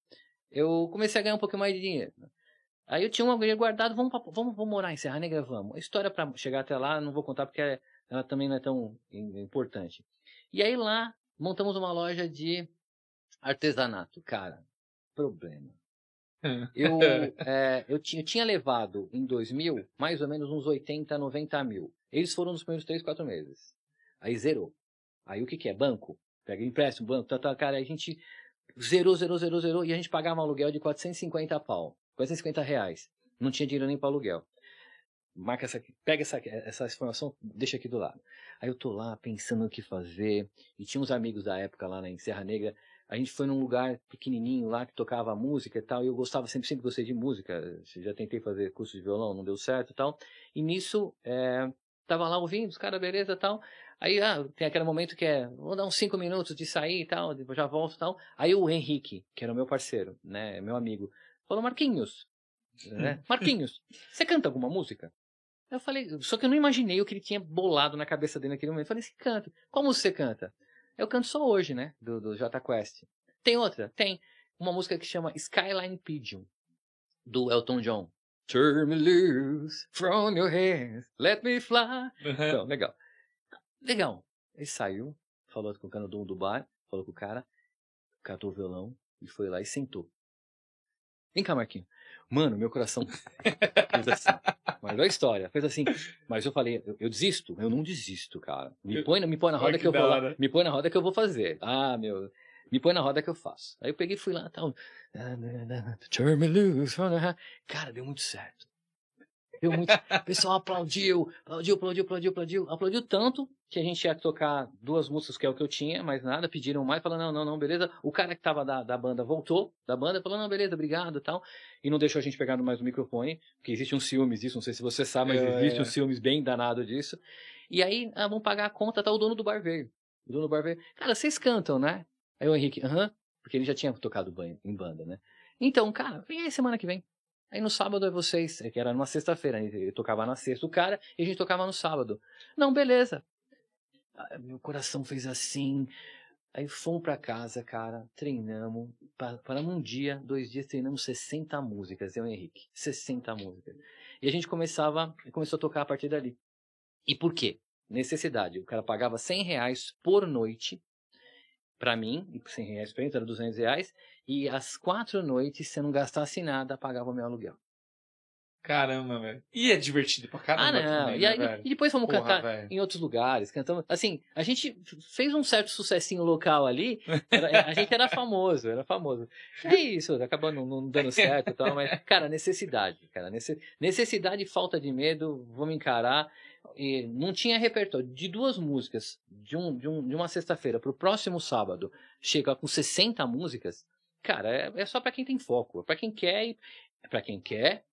S2: eu comecei a ganhar um pouquinho mais de dinheiro. Aí eu tinha um dinheiro guardado, vamos, pra, vamos, vamos morar em Serra Negra, vamos. A história para chegar até lá, não vou contar porque ela também não é tão importante. E aí lá, montamos uma loja de artesanato. Cara, problema. Eu, é, eu, tinha, eu tinha levado em 2000 mais ou menos uns 80, 90 mil. Eles foram nos primeiros 3, 4 meses. Aí zerou. Aí o que, que é? Banco. Pega empréstimo, banco, tá, tá, cara. A gente zerou, zerou, zerou, zerou. E a gente pagava um aluguel de 450 pau. 450 reais. Não tinha dinheiro nem para aluguel. Marca essa pega essa, essa informação, deixa aqui do lado. Aí eu tô lá pensando o que fazer. E tinha uns amigos da época lá em Serra Negra a gente foi num lugar pequenininho lá que tocava música e tal, e eu gostava sempre, sempre gostei de música. Já tentei fazer curso de violão, não deu certo e tal. E nisso, é, tava lá ouvindo, os caras, beleza e tal. Aí, ah, tem aquele momento que é, vou dar uns cinco minutos de sair e tal, já volto e tal. Aí o Henrique, que era o meu parceiro, né, meu amigo, falou, Marquinhos, né, Marquinhos, você canta alguma música? Eu falei, só que eu não imaginei o que ele tinha bolado na cabeça dele naquele momento. Eu falei, canta. Qual música você canta? Eu canto só hoje, né? Do, do J Quest. Tem outra? Tem. Uma música que chama Skyline Pigeon, do Elton John. Turn me loose from your hands, let me fly. Uhum. Então, legal. Legal. Ele saiu, falou com o cara do, do bar, falou com o cara, catou o violão e foi lá e sentou. Vem cá, Marquinhos. Mano, meu coração fez assim. Mas a história, fez assim. Mas eu falei, eu, eu, desisto, eu não desisto, cara. Me põe, me põe na roda que, que eu vou lá, me põe na roda que eu vou fazer. Ah, meu, me põe na roda que eu faço. Aí eu peguei e fui lá, tal. Cara, deu muito certo. Deu muito. O pessoal aplaudiu, aplaudiu, aplaudiu, aplaudiu, aplaudiu, aplaudiu tanto que a gente ia tocar duas músicas, que é o que eu tinha, mais nada, pediram mais, falaram, não, não, não, beleza. O cara que tava da, da banda voltou da banda, falou, não, beleza, obrigado tal. E não deixou a gente pegar mais o microfone, porque existe um ciúmes disso, não sei se você sabe, mas é, existe é. um ciúmes bem danado disso. E aí, ah, vamos pagar a conta, tá o dono do bar veio. O dono do bar veio, cara, vocês cantam, né? Aí o Henrique, aham, porque ele já tinha tocado em banda, né? Então, cara, vem aí semana que vem. Aí no sábado é vocês, é que era numa sexta-feira, eu tocava na sexta o cara e a gente tocava no sábado. Não, beleza. Ah, meu coração fez assim. Aí fomos pra casa, cara, treinamos. Paramos um dia, dois dias, treinamos 60 músicas, eu e o Henrique. 60 músicas. E a gente começava, começou a tocar a partir dali. E por quê? Necessidade. O cara pagava 100 reais por noite para mim, e 100 reais pra ele, era 200 reais. E as quatro noites, se eu não gastasse nada, pagava o meu aluguel.
S1: Caramba, velho. E é divertido pra caramba. Ah, não.
S2: Também, e, aí, né, e, depois fomos Porra, cantar véio. em outros lugares. Cantamos. Assim, a gente fez um certo sucessinho local ali. Era, a gente era famoso, era famoso. É isso, acabou não, não dando certo e tal. Mas, cara, necessidade, cara. Necessidade e falta de medo, vamos encarar. E não tinha repertório. De duas músicas, de, um, de, um, de uma sexta-feira pro próximo sábado, chega com 60 músicas. Cara, é, é só para quem tem foco. É pra quem quer, é pra quem quer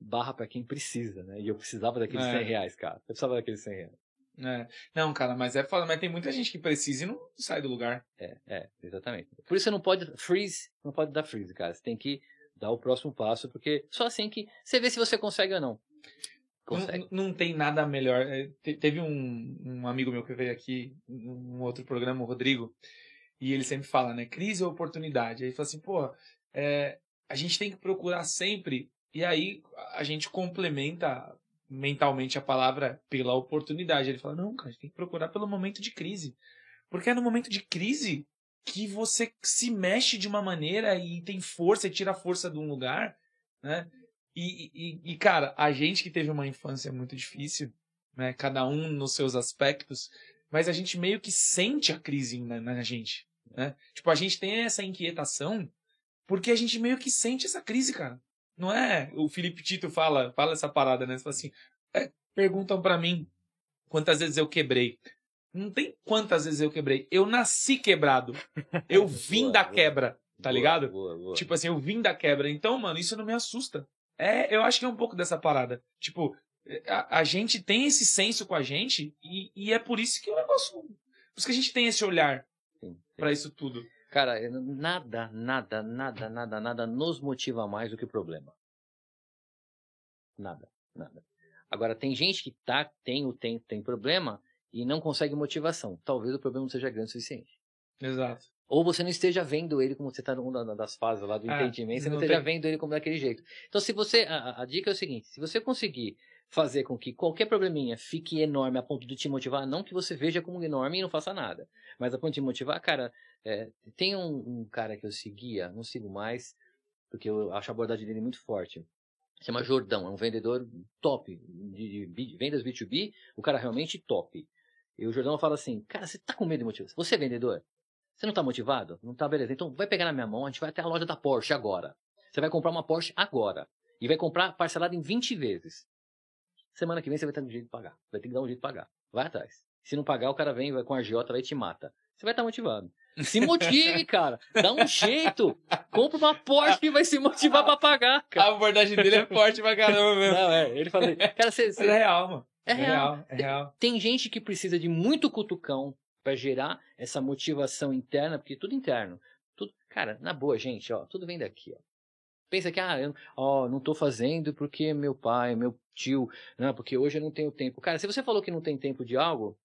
S2: barra para quem precisa, né? E eu precisava daqueles é. 100 reais, cara. Eu precisava daqueles 100 reais.
S1: É. Não, cara, mas é foda, mas tem muita gente que precisa e não sai do lugar.
S2: É, é, exatamente. Por isso você não pode freeze, não pode dar freeze, cara. Você tem que dar o próximo passo, porque só assim que você vê se você consegue ou não.
S1: Consegue. Não, não tem nada melhor. É, teve um, um amigo meu que veio aqui, um outro programa, o Rodrigo, e ele sempre fala, né? Crise ou oportunidade. Aí ele fala assim, pô, é, a gente tem que procurar sempre e aí a gente complementa mentalmente a palavra pela oportunidade. Ele fala: não, cara, a gente tem que procurar pelo momento de crise. Porque é no momento de crise que você se mexe de uma maneira e tem força e tira a força de um lugar, né? E, e, e, cara, a gente que teve uma infância muito difícil, né? Cada um nos seus aspectos, mas a gente meio que sente a crise na, na gente, né? Tipo, a gente tem essa inquietação porque a gente meio que sente essa crise, cara. Não é? O Felipe Tito fala, fala essa parada, né? Ele fala assim: é, perguntam para mim quantas vezes eu quebrei. Não tem quantas vezes eu quebrei. Eu nasci quebrado. Eu vim boa, da quebra, tá boa, ligado? Boa, tipo assim, eu vim da quebra. Então, mano, isso não me assusta. É, eu acho que é um pouco dessa parada. Tipo, a, a gente tem esse senso com a gente e, e, é por isso que o negócio. Por isso que a gente tem esse olhar para isso tudo.
S2: Cara, nada, nada, nada, nada, nada nos motiva mais do que o problema. Nada, nada. Agora, tem gente que tá, tem o tem, tem problema e não consegue motivação. Talvez o problema não seja grande o suficiente.
S1: Exato.
S2: Ou você não esteja vendo ele como você está numa das fases lá do
S1: É,
S2: entendimento, você não,
S1: não
S2: esteja
S1: tem-
S2: vendo ele como daquele jeito. Então, se você. A, a- dica é o seguinte: se você conseguir fazer com que qualquer probleminha fique enorme a ponto de te motivar, não que você veja como enorme e não faça nada, mas a ponto de motivar, cara, é, tem um, um cara que eu seguia, não sigo mais, porque eu acho a abordagem dele muito forte. Chama Jordão, é um vendedor top de, de B- vendas B2B, o cara realmente top. E o Jordão fala assim: Cara, você tá com medo de motivação? Você é vendedor? Você não tá motivado? Não tá, beleza. Então vai pegar na minha mão, a gente vai até a loja da Porsche agora. Você vai comprar uma Porsche agora. E vai comprar parcelado em 20 vezes. Semana que vem você vai ter um jeito de pagar. Vai ter que dar um jeito de pagar. Vai atrás. Se não pagar, o cara vem, vai com a agiota lá e te mata. Você vai estar motivado. Se motive, cara. Dá um jeito. Compra uma Porsche que vai se motivar pra pagar,
S1: A
S2: cara.
S1: abordagem dele é forte pra caramba mesmo.
S2: Não, é. Ele fala assim, cara, você,
S1: é real, mano.
S2: é real.
S1: É real.
S2: Tem gente que precisa de muito cutucão pra gerar essa motivação interna, porque tudo interno. Tudo, cara, na boa, gente, ó, tudo vem daqui, ó. Pensa que, ah, eu ó, não tô fazendo porque meu pai, meu tio, não, porque hoje eu não tenho tempo. Cara, se você falou que não tem tempo de algo,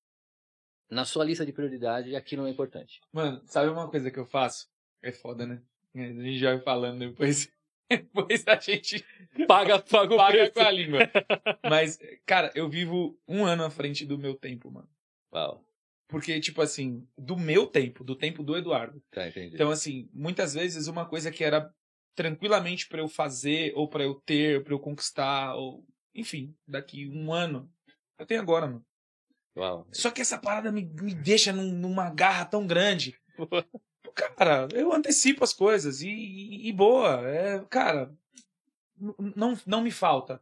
S2: na sua lista de prioridade, aquilo não é importante.
S1: Mano, sabe uma coisa que eu faço? É foda, né? A gente já vai falando depois. Depois a gente
S2: Paga, paga o
S1: paga
S2: preço.
S1: com a língua. Mas, cara, eu vivo um ano à frente do meu tempo, mano.
S2: Uau,
S1: Porque, tipo assim, do meu tempo, do tempo do Eduardo.
S2: tá, entendi.
S1: Então, assim, muitas vezes uma coisa que era tranquilamente pra eu fazer, ou pra eu ter, pra eu conquistar, ou enfim, daqui um ano, eu tenho agora, mano.
S2: Uau.
S1: Só que essa parada me, me deixa num- numa garra tão grande. Cara, eu antecipo as coisas e, e- e boa. É, cara, não, não me falta.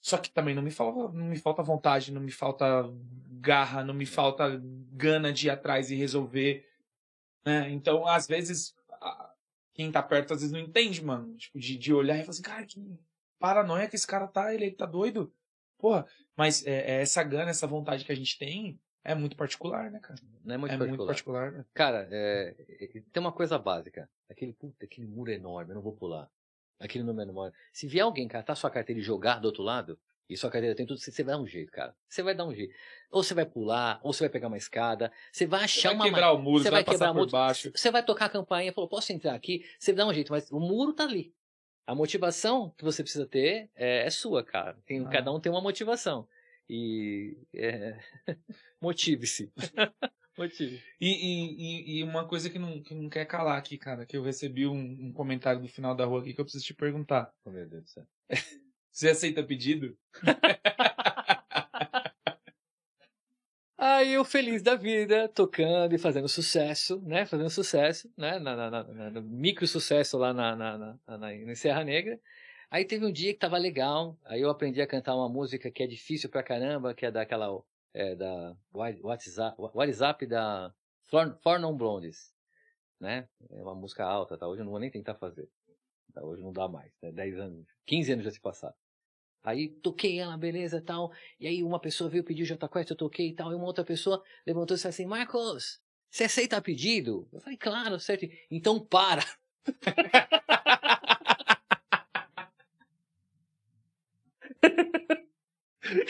S1: Só que também não me falta, não me falta vontade, não me falta garra, não me falta gana de ir atrás e resolver. né? Então, às vezes, quem tá perto às vezes não entende, mano. Tipo, de, de olhar e falar assim, cara, que paranoia que esse cara tá, ele, ele tá doido. Porra, mas é, é essa gana, essa vontade que a gente tem é muito particular, né, cara?
S2: Não é muito
S1: é
S2: particular.
S1: muito particular, né?
S2: Cara, é, é, tem uma coisa básica. Aquele, puta, aquele muro é enorme, eu não vou pular. Aquele número é enorme. Se vier alguém catar sua carteira e jogar do outro lado, e sua carteira tem tudo, você, você vai dar um jeito, cara. Você vai dar um jeito. Ou você vai pular, ou você vai pegar uma escada, você vai achar
S1: Vai
S2: uma
S1: quebrar o muro,
S2: você
S1: você
S2: vai
S1: vai,
S2: quebrar
S1: por
S2: muro.
S1: baixo.
S2: Você vai tocar a campainha, falou, posso entrar aqui? Você dá um jeito, mas o muro tá ali. A motivação que você precisa ter é, é sua, cara. Tem,
S1: Ah.
S2: Cada um tem uma motivação. E é, motive-se. Motive.
S1: E, e, e- e uma coisa que não, que não quer calar aqui, cara, que eu recebi um, um comentário do final da rua aqui que eu preciso te perguntar.
S2: Oh, meu Deus do céu.
S1: Você aceita pedido?
S2: Aí eu feliz da vida, tocando e fazendo sucesso, né? Fazendo sucesso, né? Na, na, na- na- micro sucesso lá na, na, na, Serra Negra. Aí teve um dia que tava legal, aí eu aprendi a cantar uma música que é difícil pra caramba, que é daquela, é, da Wha- WhatsApp, WhatsApp da Four, Four Non Blondes, né? É uma música alta, tá? Hoje eu não vou nem tentar fazer. Tá? Hoje não dá mais, né? 10 anos, 15 anos já se passaram. Aí toquei ela, beleza tal. E aí uma pessoa veio pedir o J Quest, eu toquei e tal. E uma outra pessoa levantou e disse assim: Marcos, você aceita pedido? Eu falei, claro, certo. Então para.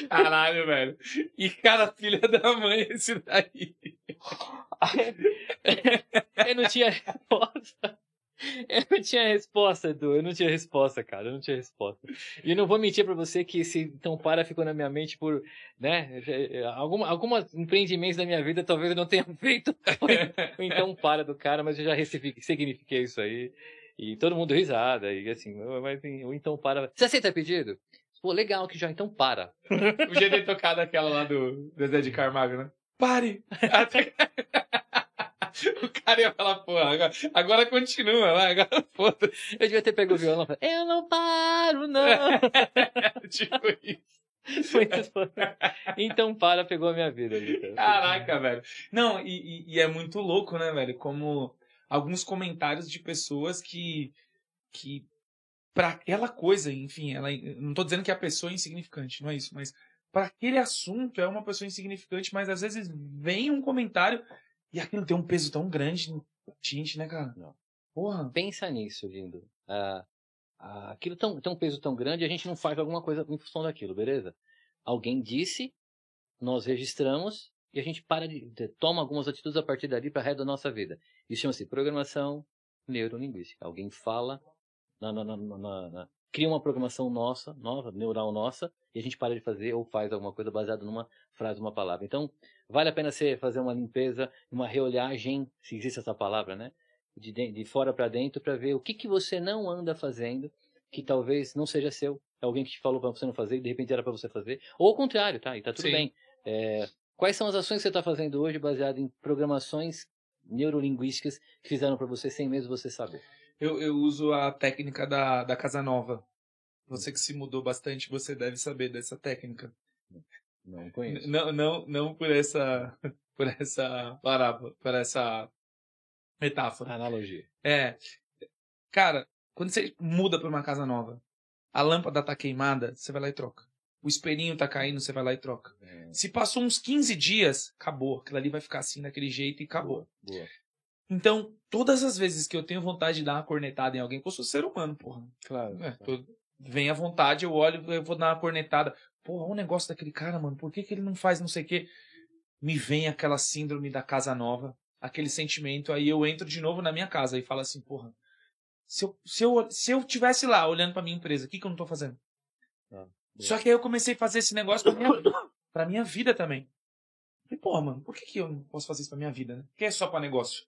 S1: Caralho, velho. E cara, filha da mãe, esse daí.
S2: eu não tinha resposta. Eu não tinha resposta, Edu. Eu não tinha resposta, cara. Eu não tinha resposta. E não vou mentir pra você que esse então para ficou na minha mente por, né? Alguma, algumas empreendimentos da minha vida talvez eu não tenha feito o então para do cara, mas eu já recebi, signifiquei isso aí. E todo mundo risada. E assim, mas o então para. Você aceita pedido? Pô, legal que já então para.
S1: O jeito de tocar daquela lá do Zezé de Carmago, né? Pare! Até- o cara ia falar, porra, agora, agora continua, vai, agora foda
S2: Eu devia ter pego o violão e falado, eu não paro, não.
S1: Tipo isso.
S2: Foi isso. então para, pegou a minha vida. cara.
S1: Caraca, velho. Não, e, e- e é muito louco, né, velho? Como alguns comentários de pessoas que. que para aquela coisa, enfim, ela, não tô dizendo que a pessoa é insignificante, não é isso, mas para aquele assunto é uma pessoa insignificante, mas às vezes vem um comentário e aquilo tem um peso tão grande na gente, né, cara?
S2: Não.
S1: Porra.
S2: Pensa nisso, lindo. Ah, ah, aquilo tão, tem um peso tão grande, a gente não faz alguma coisa em função daquilo, beleza? Alguém disse, nós registramos e a gente para de, de toma algumas atitudes a partir dali para a resto da nossa vida. Isso chama-se programação neurolinguística. Alguém fala, na, na, na, cria uma programação nossa, nova, neural nossa, e a gente para de fazer ou faz alguma coisa baseada numa frase, uma palavra. Então, vale a pena você fazer uma limpeza, uma reolhagem, se existe essa palavra, né? De, de, fora para dentro, para ver o que, que você não anda fazendo, que talvez não seja seu. É alguém que te falou para você não fazer e de repente era para você fazer. Ou o contrário, tá? E tá tudo Sim. bem. É, quais são as ações que você está fazendo hoje baseado em programações neurolinguísticas que fizeram para você sem mesmo você saber?
S1: Eu, eu uso a técnica da, da Casa Nova. Você que se mudou bastante, você deve saber dessa técnica.
S2: Não conheço.
S1: Não, não, não por essa, por essa parábola, por essa metáfora.
S2: Analogia.
S1: É. Cara, quando você muda para uma casa nova, a lâmpada tá queimada, você vai lá e troca. O espelhinho tá caindo, você vai lá e troca. É. Se passou uns 15 dias, acabou. Aquilo ali vai ficar assim daquele jeito e acabou.
S2: Boa, boa.
S1: Então, todas as vezes que eu tenho vontade de dar uma cornetada em alguém, que eu sou ser humano, porra.
S2: Claro.
S1: É, tô, vem à vontade, eu olho, eu vou dar uma cornetada. Porra, o um negócio daquele cara, mano, por que, que ele não faz não sei o quê? Me vem aquela síndrome da casa nova, aquele sentimento, aí eu entro de novo na minha casa e falo assim, porra, se eu, se eu, se eu tivesse lá olhando pra minha empresa, o que, que eu não tô fazendo? Ah, Só que aí eu comecei a fazer esse negócio pra minha, pra minha vida também. E, porra, mano, por que, que eu não posso fazer isso pra minha vida, né? Porque é só pra negócio.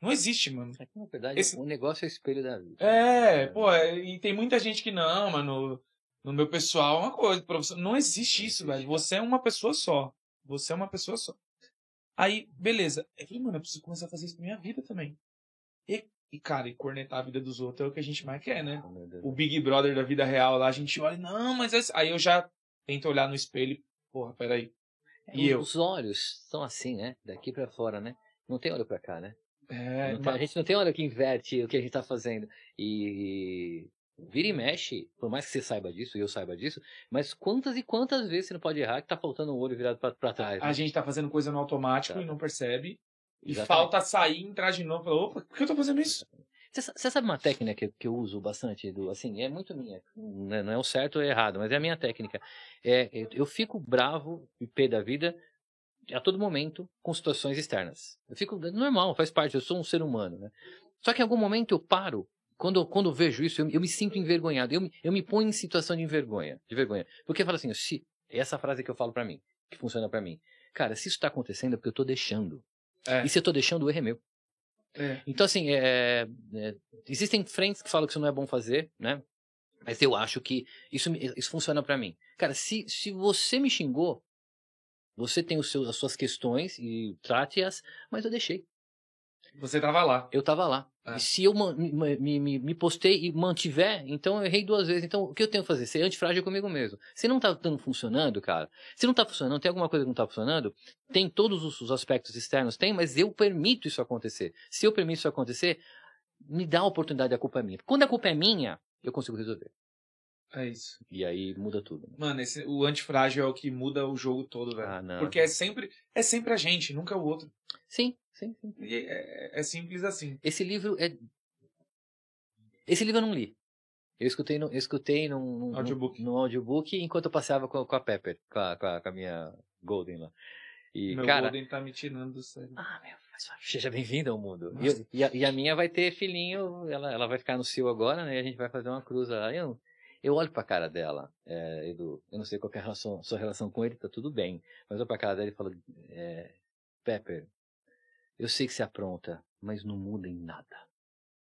S1: Não existe, mano.
S2: É que, na verdade, Esse... o negócio é o espelho da vida.
S1: É, pô, é, e tem muita gente que não, mano. No meu pessoal é uma coisa, professor. Não existe isso, velho. Você é uma pessoa só. Você é uma pessoa só. Aí, beleza. Eu falei, mano, eu preciso começar a fazer isso pra minha vida também. E e, cara, e cornetar a vida dos outros é o que a gente mais quer, né? Oh, o Big Brother da vida real lá, a gente olha, não, mas é... aí eu já tento olhar no espelho e, porra, peraí.
S2: É, e os eu? olhos são assim, né? Daqui para fora, né? Não tem olho para cá, né?
S1: É,
S2: mas... A gente não tem olho que inverte o que a gente tá fazendo. E vira e mexe, por mais que você saiba disso, e eu saiba disso, mas quantas e quantas vezes você não pode errar que tá faltando um olho virado para trás?
S1: Né? A gente tá fazendo coisa no automático tá. e não percebe. E Exatamente. falta sair, entrar de novo. Falar, Opa, por que eu tô fazendo isso?
S2: Você sabe uma técnica que, que eu uso bastante, do assim, é muito minha, né, não é o certo ou errado, mas é a minha técnica. É, eu fico bravo e pé da vida a todo momento com situações externas. Eu fico normal, faz parte, eu sou um ser humano, né? Só que em algum momento eu paro, quando, quando eu vejo isso, eu, eu me sinto envergonhado, eu me, eu me ponho em situação de vergonha, de vergonha. Porque eu falo assim, se, essa frase que eu falo para mim, que funciona para mim. Cara, se isso tá acontecendo é porque eu tô deixando. É. E se eu tô deixando, o erro é meu.
S1: É.
S2: Então, assim, é, é, existem frentes que falam que isso não é bom fazer, né? Mas eu acho que isso, isso funciona para mim. Cara, se, se você me xingou, você tem os seus, as suas questões e trate-as, mas eu deixei.
S1: Você tava lá.
S2: Eu tava lá. É. E se eu me, me, me, postei e mantiver, então eu errei duas vezes. Então o que eu tenho que fazer? Ser antifrágil comigo mesmo. Se não tá dando funcionando, cara, se não tá funcionando, tem alguma coisa que não tá funcionando, tem todos os aspectos externos, tem, mas eu permito isso acontecer. Se eu permito isso acontecer, me dá a oportunidade, a culpa é minha. Quando a culpa é minha, eu consigo resolver.
S1: É isso.
S2: E aí muda tudo.
S1: Né? Mano, esse, o antifrágil é o que muda o jogo todo, velho. Ah, Porque é sempre, é sempre a gente, nunca o outro.
S2: Sim, sim, sim.
S1: É, é, simples assim.
S2: Esse livro é. Esse livro eu não li. Eu escutei no, eu escutei num, num,
S1: audiobook.
S2: no audiobook enquanto eu passeava com, com a Pepper, com a, com a, com a minha Golden lá. E,
S1: meu
S2: cara,
S1: Golden tá me tirando do sério.
S2: Ah, meu, seja bem-vindo ao mundo. E, e, a, e, a, minha vai ter filhinho, ela, ela vai ficar no cio agora, né? E a gente vai fazer uma cruz lá. Eu, eu olho pra cara dela, é, Edu, eu não sei qual é a relação, sua relação com ele, tá tudo bem. Mas eu olho pra cara dela e falo, é, Pepper, eu sei que você apronta, mas não muda em nada.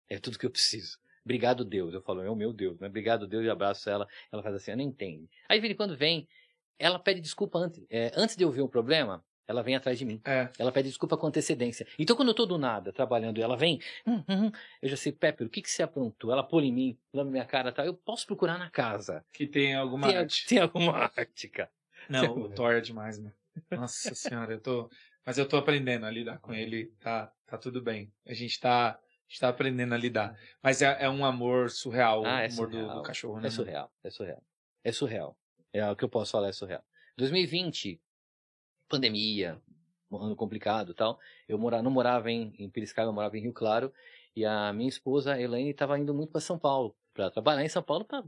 S2: É tudo que eu preciso. Obrigado, Deus. Eu falo, é o meu Deus, né? Obrigado, Deus, e abraço ela. Ela faz assim, ela não entende. Aí, de quando vem, ela pede desculpa antes. É, antes de eu ver o problema, ela vem atrás de mim.
S1: É.
S2: Ela pede desculpa com antecedência. Então, quando eu tô do nada trabalhando ela vem, hum, hum, hum, eu já sei, Pepper, o que, que você aprontou? Ela pula em mim, pula na minha cara tal. Eu posso procurar na casa.
S1: Que tem alguma
S2: tem,
S1: arte.
S2: Tem alguma arte, cara.
S1: Não, o Thor é demais, né? Nossa senhora, eu tô. Mas eu tô aprendendo a lidar com ele, tá, tá tudo bem. A gente tá, está aprendendo a lidar. Mas é, é um amor surreal, ah, é o amor surreal. Do, do, cachorro, né?
S2: É surreal, é surreal. É surreal. É o que eu posso falar, é surreal. 2020, pandemia, um ano complicado tal. Eu morava, não morava em, em Piracicaba, eu morava em Rio Claro. E a minha esposa, Elaine, estava indo muito para São Paulo, para trabalhar em São Paulo, para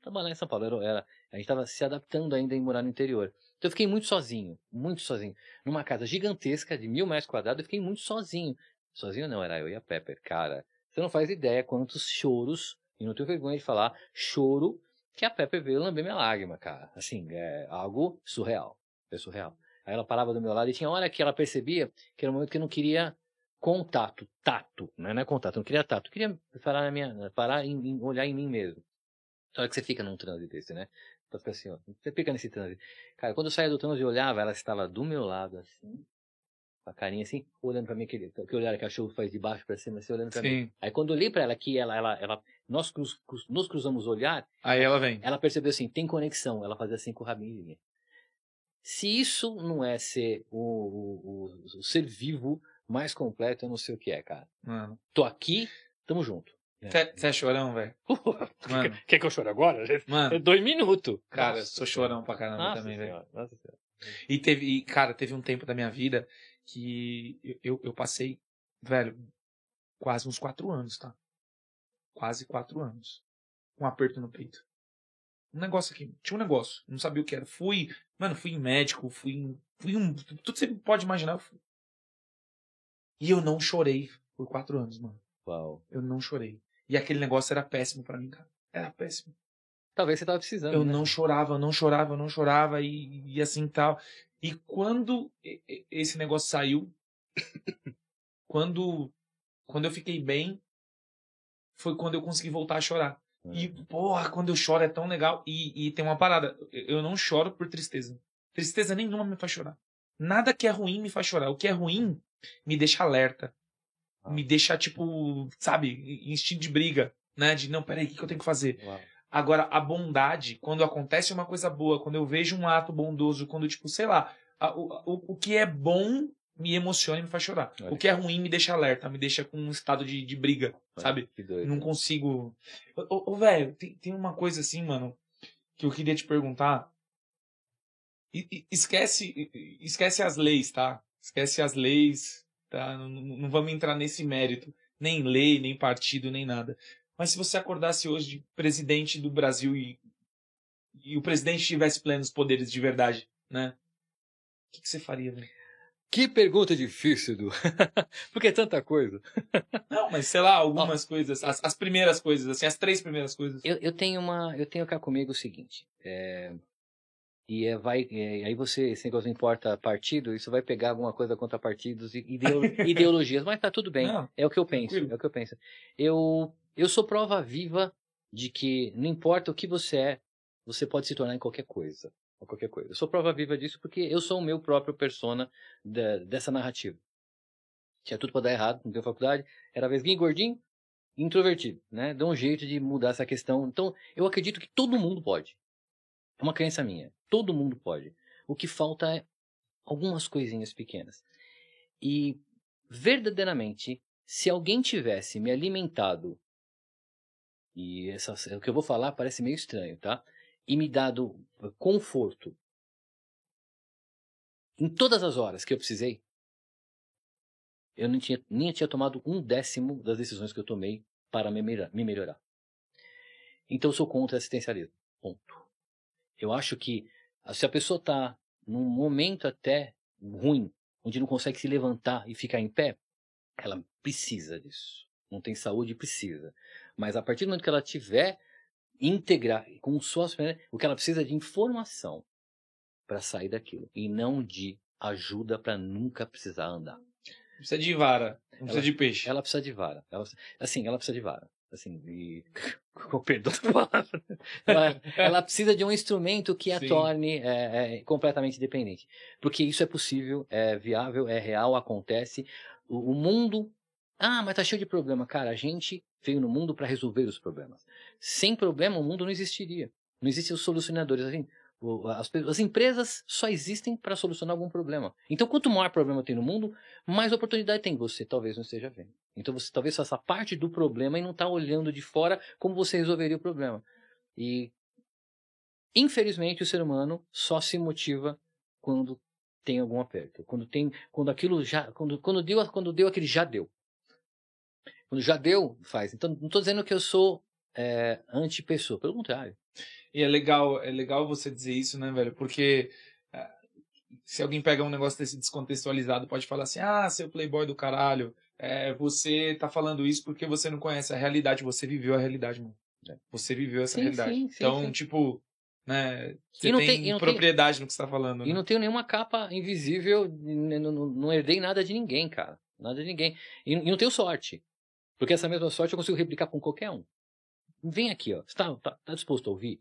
S2: trabalhar em São Paulo. Era, era a gente estava se adaptando ainda em morar no interior. Então eu fiquei muito sozinho, muito sozinho. Numa casa gigantesca de mil metros quadrados, eu fiquei muito sozinho. Sozinho não, era eu e a Pepper. Cara, você não faz ideia quantos choros, e não tenho vergonha de falar, choro que a Pepper veio lamber minha lágrima, cara. Assim, é algo surreal. É surreal. Aí ela parava do meu lado e tinha hora que ela percebia que era um momento que eu não queria contato, tato, né? não é contato, não queria tato, eu queria parar, na minha, parar em, em olhar em mim mesmo. Só que você fica num transe desse, né? Então fica assim, ó, você fica nesse transe. Cara, quando eu saía do transe e olhava, ela estava do meu lado, assim, com a carinha assim, olhando pra mim, aquele, que olhar que a cachorro faz de baixo pra cima, assim, olhando pra Sim. mim. Aí quando eu olhei pra ela aqui, ela, ela, ela, nós cruz, cruz, nos cruzamos olhar.
S1: Aí ela vem.
S2: Ela percebeu assim, tem conexão, ela fazia assim com o rabinho. Se isso não é ser o, o, o, o ser vivo mais completo, eu não sei o que é, cara. Mano. Tô aqui, tamo junto.
S1: Você é chorão, velho?
S2: Quer, que eu chore agora? Mano. É dois minutos.
S1: Cara, Nossa, sou chorão pra caramba Nossa também, velho. E teve, e, cara, teve um tempo da minha vida que eu, eu passei, velho, quase uns quatro anos, tá? Quase quatro anos. Um aperto no peito. Um negócio aqui. Tinha um negócio. Não sabia o que era. Fui, mano, fui em médico, fui em. Fui um. Tudo que você pode imaginar, eu fui. E eu não chorei por quatro anos, mano.
S2: Uau.
S1: Eu não chorei. E aquele negócio era péssimo para mim, cara. Era péssimo.
S2: Talvez você tava precisando.
S1: Eu
S2: né?
S1: não chorava, eu não chorava, eu não chorava e, e assim tal. E quando esse negócio saiu, quando quando eu fiquei bem, foi quando eu consegui voltar a chorar. E, uhum. porra, quando eu choro é tão legal. E, e tem uma parada, eu não choro por tristeza. Tristeza nenhuma me faz chorar. Nada que é ruim me faz chorar. O que é ruim me deixa alerta. Ah. Me deixa, tipo, sabe, instinto de briga, né? De não, peraí, o que eu tenho que fazer? Uau. Agora, a bondade, quando acontece uma coisa boa, quando eu vejo um ato bondoso, quando, tipo, sei lá, a, o, o, o que é bom me emociona e me faz chorar. Olha. O que é ruim me deixa alerta, me deixa com um estado de, de briga, Olha, sabe? Não consigo. Ô, velho, tem, tem uma coisa assim, mano, que eu queria te perguntar. Esquece, esquece as leis, tá? Esquece as leis, tá? Não, não vamos entrar nesse mérito. Nem lei, nem partido, nem nada. Mas se você acordasse hoje de presidente do Brasil e, e o presidente tivesse plenos poderes de verdade, né? O que, que você faria, velho?
S2: Que pergunta difícil, Du. Porque é tanta coisa.
S1: Não, mas sei lá, algumas oh. coisas, as, as, primeiras coisas, assim, as três primeiras coisas.
S2: Eu, eu tenho uma, eu tenho cá comigo o seguinte, é, e é, vai, é, aí você, esse negócio não importa partido, isso vai pegar alguma coisa contra partidos e ideologias, mas tá tudo bem, não, é o que eu penso, tranquilo. é o que eu penso. Eu eu sou prova viva de que não importa o que você é, você pode se tornar em qualquer coisa. Qualquer coisa. Eu sou prova viva disso porque eu sou o meu próprio persona dessa narrativa. Tinha tudo para dar errado, não deu faculdade, era vesguinho gordinho, introvertido, né? Dá um jeito de mudar essa questão. Então, eu acredito que todo mundo pode. É uma crença minha. Todo mundo pode. O que falta é algumas coisinhas pequenas. E verdadeiramente, se alguém tivesse me alimentado e essa, o que eu vou falar parece meio estranho, tá? E me dado conforto em todas as horas que eu precisei, eu nem tinha, nem tinha tomado um décimo das decisões que eu tomei para. Me melhorar. Então eu sou contra assistencialismo. Ponto. Eu acho que se a pessoa está num momento até ruim, onde não consegue se levantar e ficar em pé, ela precisa disso. Não tem saúde, precisa. Mas a partir do momento que ela tiver integrar com suas o que ela precisa de informação para sair daquilo e não de ajuda para nunca precisar andar.
S1: Precisa de vara, não ela, precisa de peixe.
S2: Ela precisa de vara. Ela, assim, ela precisa de vara. Assim, e... com perdão da palavra. Ela, ela, precisa de um instrumento que a Sim. torne é, é, completamente dependente. Porque isso é possível, é viável, é real, acontece. O, o mundo ah, mas tá cheio de problema. Cara, a gente veio no mundo para resolver os problemas. Sem problema, o mundo não existiria. Não existem os solucionadores. Assim, as, as empresas só existem para solucionar algum problema. Então, quanto maior problema tem no mundo, mais oportunidade tem. Você talvez não esteja vendo. Então, você talvez faça parte do problema e não está olhando de fora como você resolveria o problema. E, infelizmente, o ser humano só se motiva quando tem algum aperto. Quando tem, quando aquilo já, quando, quando deu, quando deu aquele já deu. Quando já deu, faz. Então, não estou dizendo que eu sou é, anti-pessoa, pelo contrário.
S1: E é legal, é legal você dizer isso, né, velho? Porque é, se alguém pega um negócio desse descontextualizado, pode falar assim: ah, seu playboy do caralho, é, você tá falando isso porque você não conhece a realidade. Você viveu a realidade, mano. É, você viveu essa
S2: Sim,
S1: realidade.
S2: sim, sim,
S1: então, tipo, né? Você
S2: não
S1: tem,
S2: tem- não tem-
S1: propriedade no que você tá falando.
S2: E
S1: né?
S2: não tenho nenhuma capa invisível, n- n- não, não herdei nada de ninguém, cara. Nada de ninguém. E, e não tenho sorte. Porque essa mesma sorte eu consigo replicar com qualquer um. Vem aqui, ó. Você tá, tá, tá disposto a ouvir?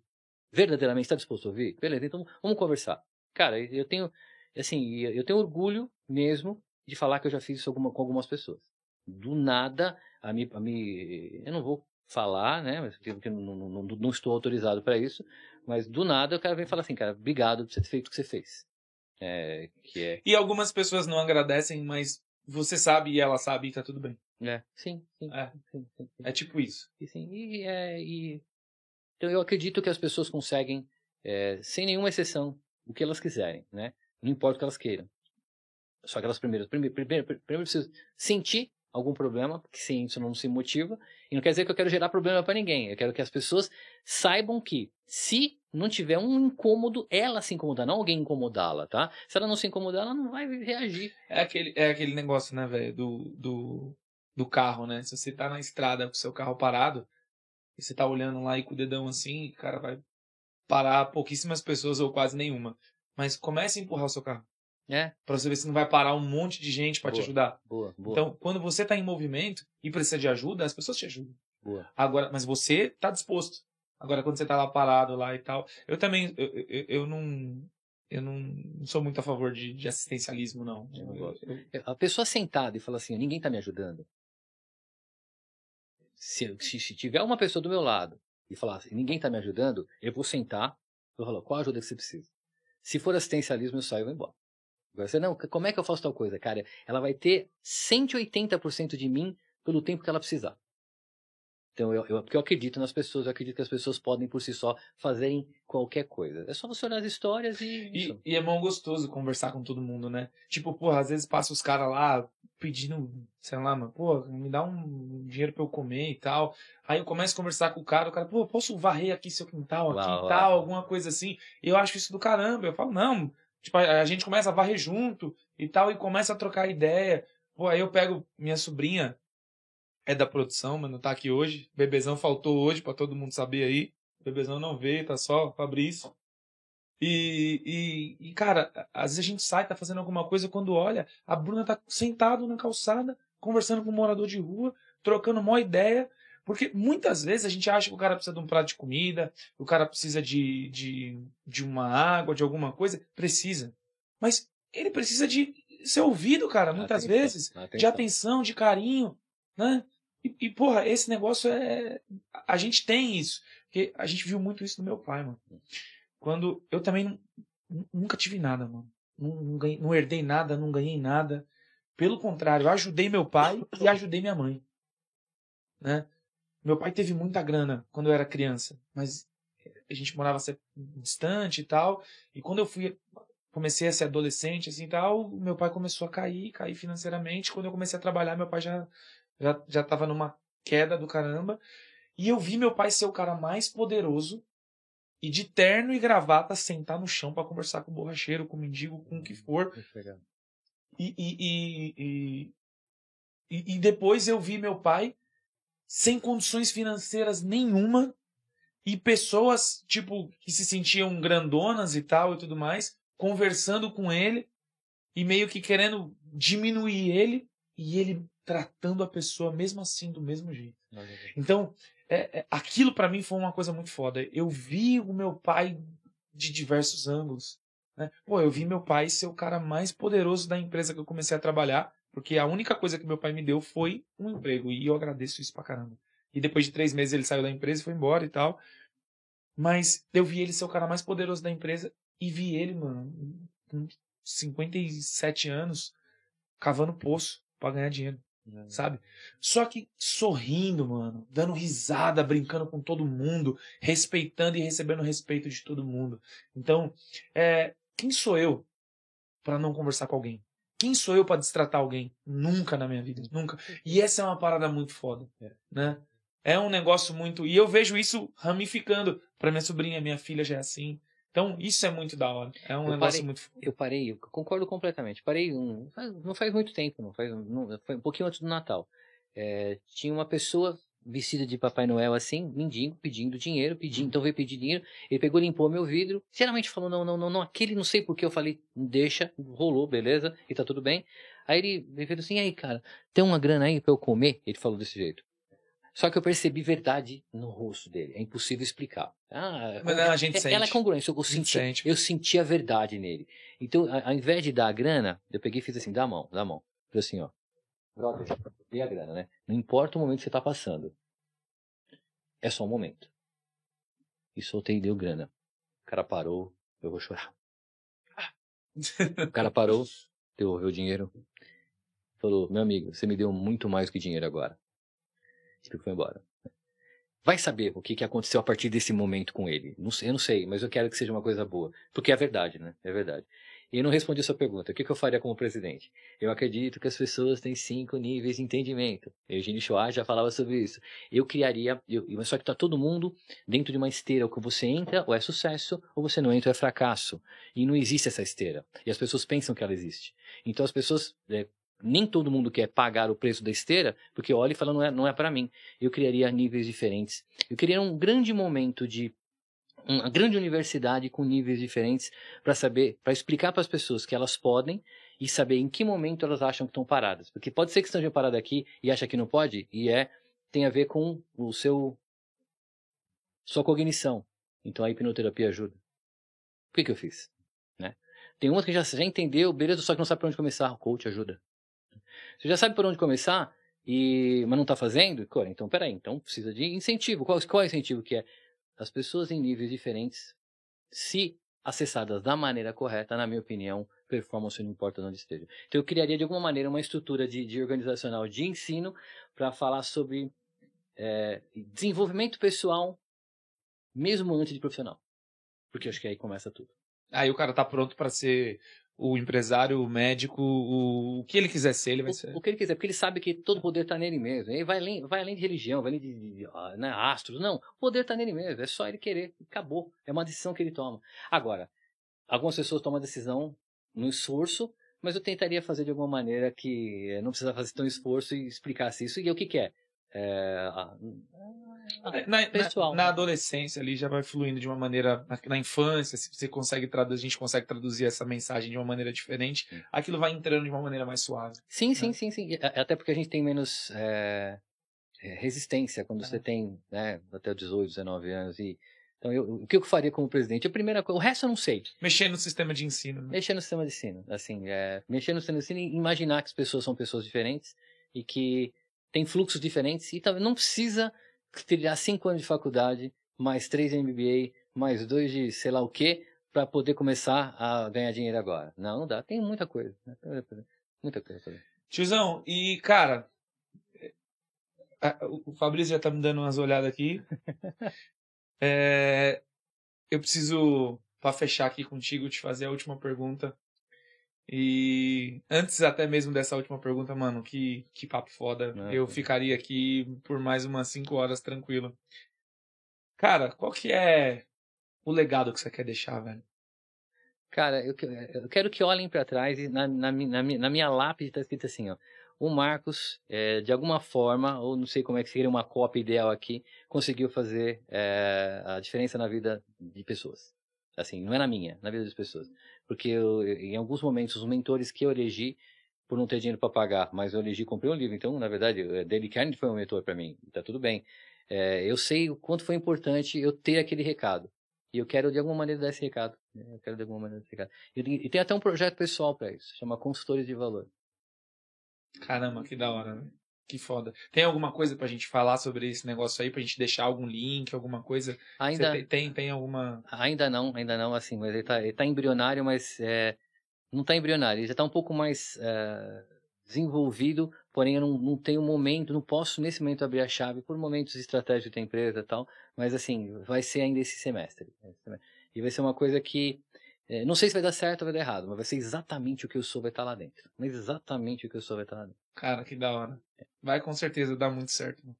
S2: Verdadeiramente está disposto a ouvir? Beleza, então vamos conversar. Cara, eu tenho, assim, eu tenho orgulho mesmo de falar que eu já fiz isso com algumas pessoas. Do nada, a me, a me, eu não vou falar, né? mas Porque não, não- não estou autorizado para isso. Mas do nada o cara vem falar assim, cara, obrigado por você ter feito o que você fez. É, que é,
S1: E algumas pessoas não agradecem, mas você sabe e ela sabe e tá tudo bem.
S2: É, sim, sim,
S1: É.
S2: sim, sim, sim.
S1: É tipo isso.
S2: E, sim, e, é, e- então eu acredito que as pessoas conseguem, é, sem nenhuma exceção, o que elas quiserem, né? Não importa o que elas queiram. Só que elas primeiro, primeiro, primeiro, primeiro precisam sentir algum problema, porque sem isso não se motiva. E não quer dizer que eu quero gerar problema para ninguém. Eu quero que as pessoas saibam que se não tiver um incômodo, ela se incomodar, não alguém incomodá-la, tá? Se ela não se incomodar, ela não vai reagir.
S1: É aquele, é aquele negócio, né, velho, do, do, do carro, né? Se você tá na estrada com o seu carro parado, e você tá olhando lá e com o dedão assim, cara, vai parar pouquíssimas pessoas ou quase nenhuma. Mas comece a empurrar o seu carro.
S2: É,
S1: Pra você ver se não vai parar um monte de gente pra te ajudar.
S2: boa, boa,
S1: Então, quando você tá em movimento e precisa de ajuda, as pessoas te ajudam.
S2: boa.
S1: Agora, mas você tá disposto. Agora, quando você tá lá parado lá e tal. Eu também, eu, eu, eu não. Eu não, sou muito a favor de, de assistencialismo, não.
S2: Eu não
S1: Eu-
S2: gosto.
S1: eu-
S2: A pessoa sentada e fala assim, ninguém tá me ajudando. Se, se, tiver uma pessoa do meu lado e falar assim, ninguém tá me ajudando, eu vou sentar e falar, qual ajuda que você precisa? Se for assistencialismo, eu saio e vou embora. Agora, você, não, como é que eu faço tal coisa? Cara, ela vai ter 180% de mim pelo tempo que ela precisar. Então, eu, eu, porque eu acredito nas pessoas, eu acredito que as pessoas podem por si só fazerem qualquer coisa. É só você olhar as histórias e...
S1: E, e é mó gostoso conversar com todo mundo, né? Tipo, porra, às vezes passa os caras lá pedindo, sei lá, mano, pô, me dá um dinheiro pra eu comer e tal. Aí eu começo a conversar com o cara, o cara, pô, posso varrer aqui seu quintal, aqui e tal, alguma coisa assim. Eu acho isso do caramba. Eu falo, não, tipo, a a gente começa a varrer junto e tal, e começa a trocar ideia. Pô, aí eu pego minha sobrinha, é da produção, mas não tá aqui hoje. Bebezão faltou hoje, pra todo mundo saber aí. Bebezão não veio, tá só Fabrício. E, e, e, cara, às vezes a gente sai, tá fazendo alguma coisa, quando olha, a Bruna tá sentado na calçada, conversando com um morador de rua, trocando uma ideia. Porque muitas vezes a gente acha que o cara precisa de um prato de comida, o cara precisa de, de, de uma água, de alguma coisa. Precisa. Mas ele precisa de ser ouvido, cara, muitas
S2: Atenção,
S1: vezes. De
S2: atenção.
S1: atenção, de carinho, né? E, e, porra, esse negócio é. A gente tem isso. Porque a gente viu muito isso no meu pai, mano. Quando eu também nu- nu- nunca tive nada, mano. Não, não, ganhei- não herdei nada, não ganhei nada. Pelo contrário, eu ajudei meu pai e ajudei minha mãe. Né? Meu pai teve muita grana quando eu era criança, mas a gente morava distante e tal. E quando eu fui comecei a ser adolescente assim tal, meu pai começou a cair, cair financeiramente. Quando eu comecei a trabalhar, meu pai já já já tava numa queda do caramba. E eu vi meu pai ser o cara mais poderoso e de terno e gravata sentar no chão pra conversar com o borracheiro, com o mendigo, com o que for. E, e, e, e, e, e depois eu vi meu pai sem condições financeiras nenhuma e pessoas, tipo, que se sentiam grandonas e tal e tudo mais, conversando com ele e meio que querendo diminuir ele e ele tratando a pessoa mesmo assim do mesmo jeito. Então, é, é, aquilo pra mim foi uma coisa muito foda. Eu vi o meu pai de diversos ângulos. Né? Pô, eu vi meu pai ser o cara mais poderoso da empresa que eu comecei a trabalhar, porque a única coisa que meu pai me deu foi um emprego, e eu agradeço isso pra caramba. E depois de três meses ele saiu da empresa e foi embora e tal. Mas eu vi ele ser o cara mais poderoso da empresa e vi ele, mano, com 57 anos, cavando poço pra ganhar dinheiro sabe? Só que sorrindo, mano, dando risada, brincando com todo mundo, respeitando e recebendo respeito de todo mundo. Então, é, quem sou eu para não conversar com alguém? Quem sou eu para destratar alguém? Nunca na minha vida, nunca. E essa é uma parada muito foda,
S2: É.
S1: né? É um negócio muito. E eu vejo isso ramificando para minha sobrinha, minha filha já é assim. Então, isso é muito da hora. É um
S2: Eu
S1: negócio
S2: parei-
S1: muito.
S2: Eu parei, eu concordo completamente. Parei um, não faz muito tempo, não faz, não, foi um pouquinho antes do Natal. É, tinha uma pessoa vestida de Papai Noel assim, mendigo, pedindo dinheiro, pedindo, então veio pedir dinheiro. Ele pegou, limpou meu vidro, geralmente falou não, não, não, não, aquele não sei porque eu falei, deixa, rolou, beleza, e tá tudo bem. Aí ele, fez assim, aí cara, tem uma grana aí pra eu comer? Ele falou desse jeito. Só que eu percebi verdade no rosto dele. É impossível explicar. Ah,
S1: Mas a gente
S2: é-
S1: sente.
S2: ela é congruência. Eu senti,
S1: sente.
S2: eu senti a verdade nele. Então, a- ao invés de dar a grana, eu peguei e fiz assim, dá a mão, dá a mão. Fiz assim, ó. Brother, dei a grana, né? Não importa o momento que você tá passando. É só um momento. E soltei e deu grana. O cara parou, eu vou chorar. O cara parou, devolveu o dinheiro. Falou, meu amigo, você me deu muito mais que dinheiro agora. E foi embora. Vai saber o que, que aconteceu a partir desse momento com ele. Não eu não sei, mas eu quero que seja uma coisa boa. Porque é verdade, né? É verdade. E eu não respondi a sua pergunta. O que, que eu faria como presidente? Eu acredito que as pessoas têm cinco níveis de entendimento. Eugênio Chouard já falava sobre isso. Eu criaria, eu, só que tá todo mundo dentro de uma esteira. O que você entra ou é sucesso, ou você não entra é fracasso. E não existe essa esteira. E as pessoas pensam que ela existe. Então as pessoas, é, nem todo mundo quer pagar o preço da esteira, porque olha e fala, não é, não é para mim. Eu criaria níveis diferentes. Eu criaria um grande momento de uma grande universidade com níveis diferentes para saber, para explicar para as pessoas que elas podem e saber em que momento elas acham que estão paradas. Porque pode ser que estejam paradas aqui e acha que não pode, e é tem a ver com o seu sua cognição. Então a hipnoterapia ajuda. Por que, que eu fiz? Né? Tem uma que já, já entendeu, beleza, só que não sabe por onde começar. O coach ajuda. Você já sabe por onde começar, e mas não está fazendo? Cara, então peraí, então precisa de incentivo. Qual, qual é o incentivo que é? As pessoas em níveis diferentes, se acessadas da maneira correta, na minha opinião, performance não importa onde esteja. Então eu criaria de alguma maneira uma estrutura de, de organizacional de ensino para falar sobre é, desenvolvimento pessoal, mesmo antes de profissional. Porque acho que aí começa tudo.
S1: Aí o cara tá pronto pra ser o empresário, o médico, o, o que ele quiser ser, ele vai ser.
S2: O, o que ele quiser, porque ele sabe que todo poder está nele mesmo. Ele vai além, vai além de religião, vai além de, de- de, né, astros. Não, o poder está nele mesmo. É só ele querer. Acabou. É uma decisão que ele toma. Agora, algumas pessoas tomam a decisão no esforço, mas eu tentaria fazer de alguma maneira que eh, não precisava fazer tão esforço e explicasse isso. E o que, que é? É, ah,
S1: Na, na-
S2: pessoal.
S1: na adolescência ali já vai fluindo de uma maneira. Na, na infância, se você consegue traduzir, a gente consegue traduzir essa mensagem de uma maneira diferente,
S2: Sim.
S1: aquilo vai entrando de uma maneira mais suave.
S2: Sim, sim,
S1: né?
S2: sim, sim. A- Até porque a gente tem menos é, é, resistência quando
S1: É.
S2: você tem né, até 18, 19 anos. E, então, eu, o que eu faria como presidente? A primeira coisa, o resto eu não sei.
S1: Mexer no sistema de ensino. Né?
S2: Mexer no sistema de ensino. Assim, é, mexer no sistema de ensino e imaginar que as pessoas são pessoas diferentes e que têm fluxos diferentes. E também não precisa trilhar cinco anos de faculdade, mais três de MBA, mais dois de sei lá o quê, para poder começar a ganhar dinheiro agora. Não, não dá. Tem muita coisa. né? Muita coisa. pra fazer.
S1: Tiozão, e cara. a- o- Fabrício já tá me dando umas olhadas aqui. É, eu preciso, pra fechar aqui contigo, te fazer a última pergunta. E antes até mesmo dessa última pergunta, mano, que, que papo foda.
S2: Ah,
S1: eu
S2: tá.
S1: ficaria aqui por mais umas 5 horas tranquilo. Cara, qual que é o legado que você quer deixar, velho?
S2: Cara, eu, eu quero que olhem para trás e na, na, na, na minha lápide está escrito assim, ó. O Marcos, é, de alguma forma, ou não sei como é que seria uma cópia ideal aqui, conseguiu fazer é, a diferença na vida de pessoas. Assim, não é na minha, na vida das pessoas. Porque eu, em alguns momentos, os mentores que eu elegi, por não ter dinheiro para pagar, mas eu elegi, comprei um livro. Então, na verdade, é, Dale Carnegie foi um mentor para mim. Tá tudo bem. É, eu sei o quanto foi importante eu ter aquele recado. E eu quero, de alguma maneira, dar esse recado. né? Eu quero, de alguma maneira, dar esse recado. E, e tem até um projeto pessoal para isso. Chama Consultores de Valor.
S1: Caramba, que da hora, velho. Que foda. Tem alguma coisa pra gente falar sobre esse negócio aí? Pra gente deixar algum link, alguma coisa? Você
S2: Ainda,
S1: tem, tem, tem alguma.
S2: ainda não, ainda não, assim, mas ele tá, ele tá embrionário, mas é, não tá embrionário, ele já tá um pouco mais é, desenvolvido, porém eu não, não tenho momento, não posso nesse momento abrir a chave por momentos estratégicos da empresa e tal, mas assim, vai ser ainda esse semestre. E vai ser uma coisa que, é, não sei se vai dar certo ou vai dar errado, mas vai ser exatamente o que eu sou vai estar lá dentro. Mas exatamente o que eu sou vai estar lá dentro.
S1: Cara, que da hora. Vai com certeza dar muito certo. mano.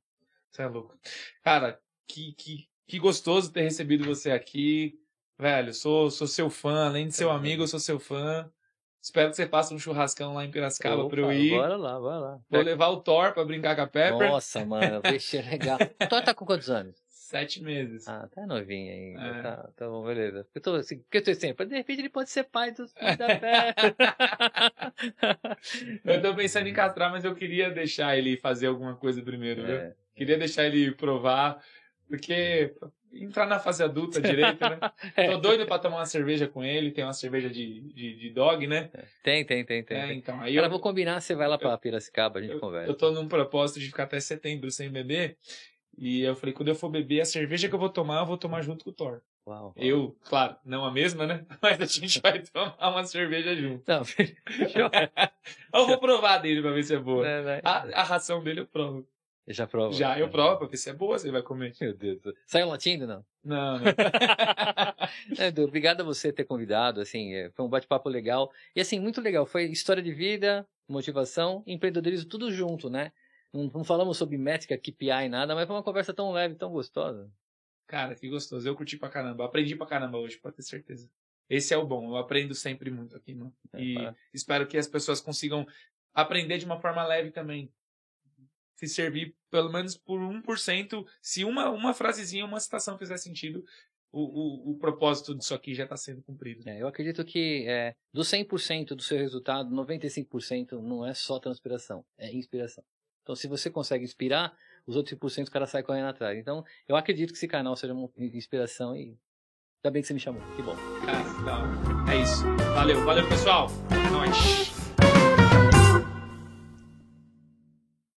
S1: Você é louco. Cara, que, que, que gostoso ter recebido você aqui. Velho, sou, sou seu fã, além de seu amigo, eu sou seu fã. Espero que você faça um churrascão lá em Piracicaba
S2: Opa,
S1: pra eu ir.
S2: Bora lá, bora lá.
S1: Vou levar o Thor pra brincar com a Pepper.
S2: Nossa, mano, vixe, é legal. O Thor tá com quantos anos?
S1: Sete meses.
S2: Ah, tá novinho ainda.
S1: É.
S2: Tá, tá bom, beleza. Eu tô assim, porque eu tô sempre, de repente ele pode ser pai dos filhos da Pepper.
S1: Eu tô pensando em castrar, mas eu queria deixar ele fazer alguma coisa primeiro, viu?
S2: É.
S1: Queria deixar ele provar, porque entrar na fase adulta direito, né? Tô doido pra tomar uma cerveja com ele, tem uma cerveja de, de, de dog, né?
S2: Tem, tem, tem, tem.
S1: É, então, aí
S2: Cara,
S1: eu,
S2: vou combinar, você vai lá pra Piracicaba, a gente
S1: eu,
S2: conversa.
S1: eu tô num propósito de ficar até setembro sem beber. E eu falei, quando eu for beber, a cerveja que eu vou tomar, eu vou tomar junto com o Thor.
S2: Uau, uau.
S1: Eu, claro, não a mesma, né? Mas a gente vai tomar uma cerveja junto.
S2: Não.
S1: Eu vou provar dele pra ver se é boa. A, a ração dele eu provo.
S2: Já prova.
S1: Já eu provo pra ver se é boa, se ele vai comer.
S2: Meu Deus. Saiu latindo, não?
S1: Não, não.
S2: É, Edu, obrigado a você ter convidado, assim, é, foi um bate-papo legal. E assim, muito legal, foi história de vida, motivação, empreendedorismo, tudo junto, né? Não, não falamos sobre métrica, KPI, nada, mas foi uma conversa tão leve, tão gostosa.
S1: Cara, que gostoso. Eu curti pra caramba. Aprendi pra caramba hoje, pode ter certeza. Esse é o bom. Eu aprendo sempre muito aqui, mano.
S2: É,
S1: E
S2: para.
S1: espero que as pessoas consigam aprender de uma forma leve também. Se servir pelo menos por 1%. Se uma, uma frasezinha, uma citação fizer sentido, o, o, o propósito disso aqui já está sendo cumprido.
S2: É, eu acredito que é, do 100% do seu resultado, 95% não é só transpiração, é inspiração. Então, se você consegue inspirar, os outros 5% o cara sai correndo atrás. Então, eu acredito que esse canal seja uma inspiração e ainda bem que você me chamou. Que bom.
S1: Cara, então, é isso. Valeu, valeu, pessoal. É nóis.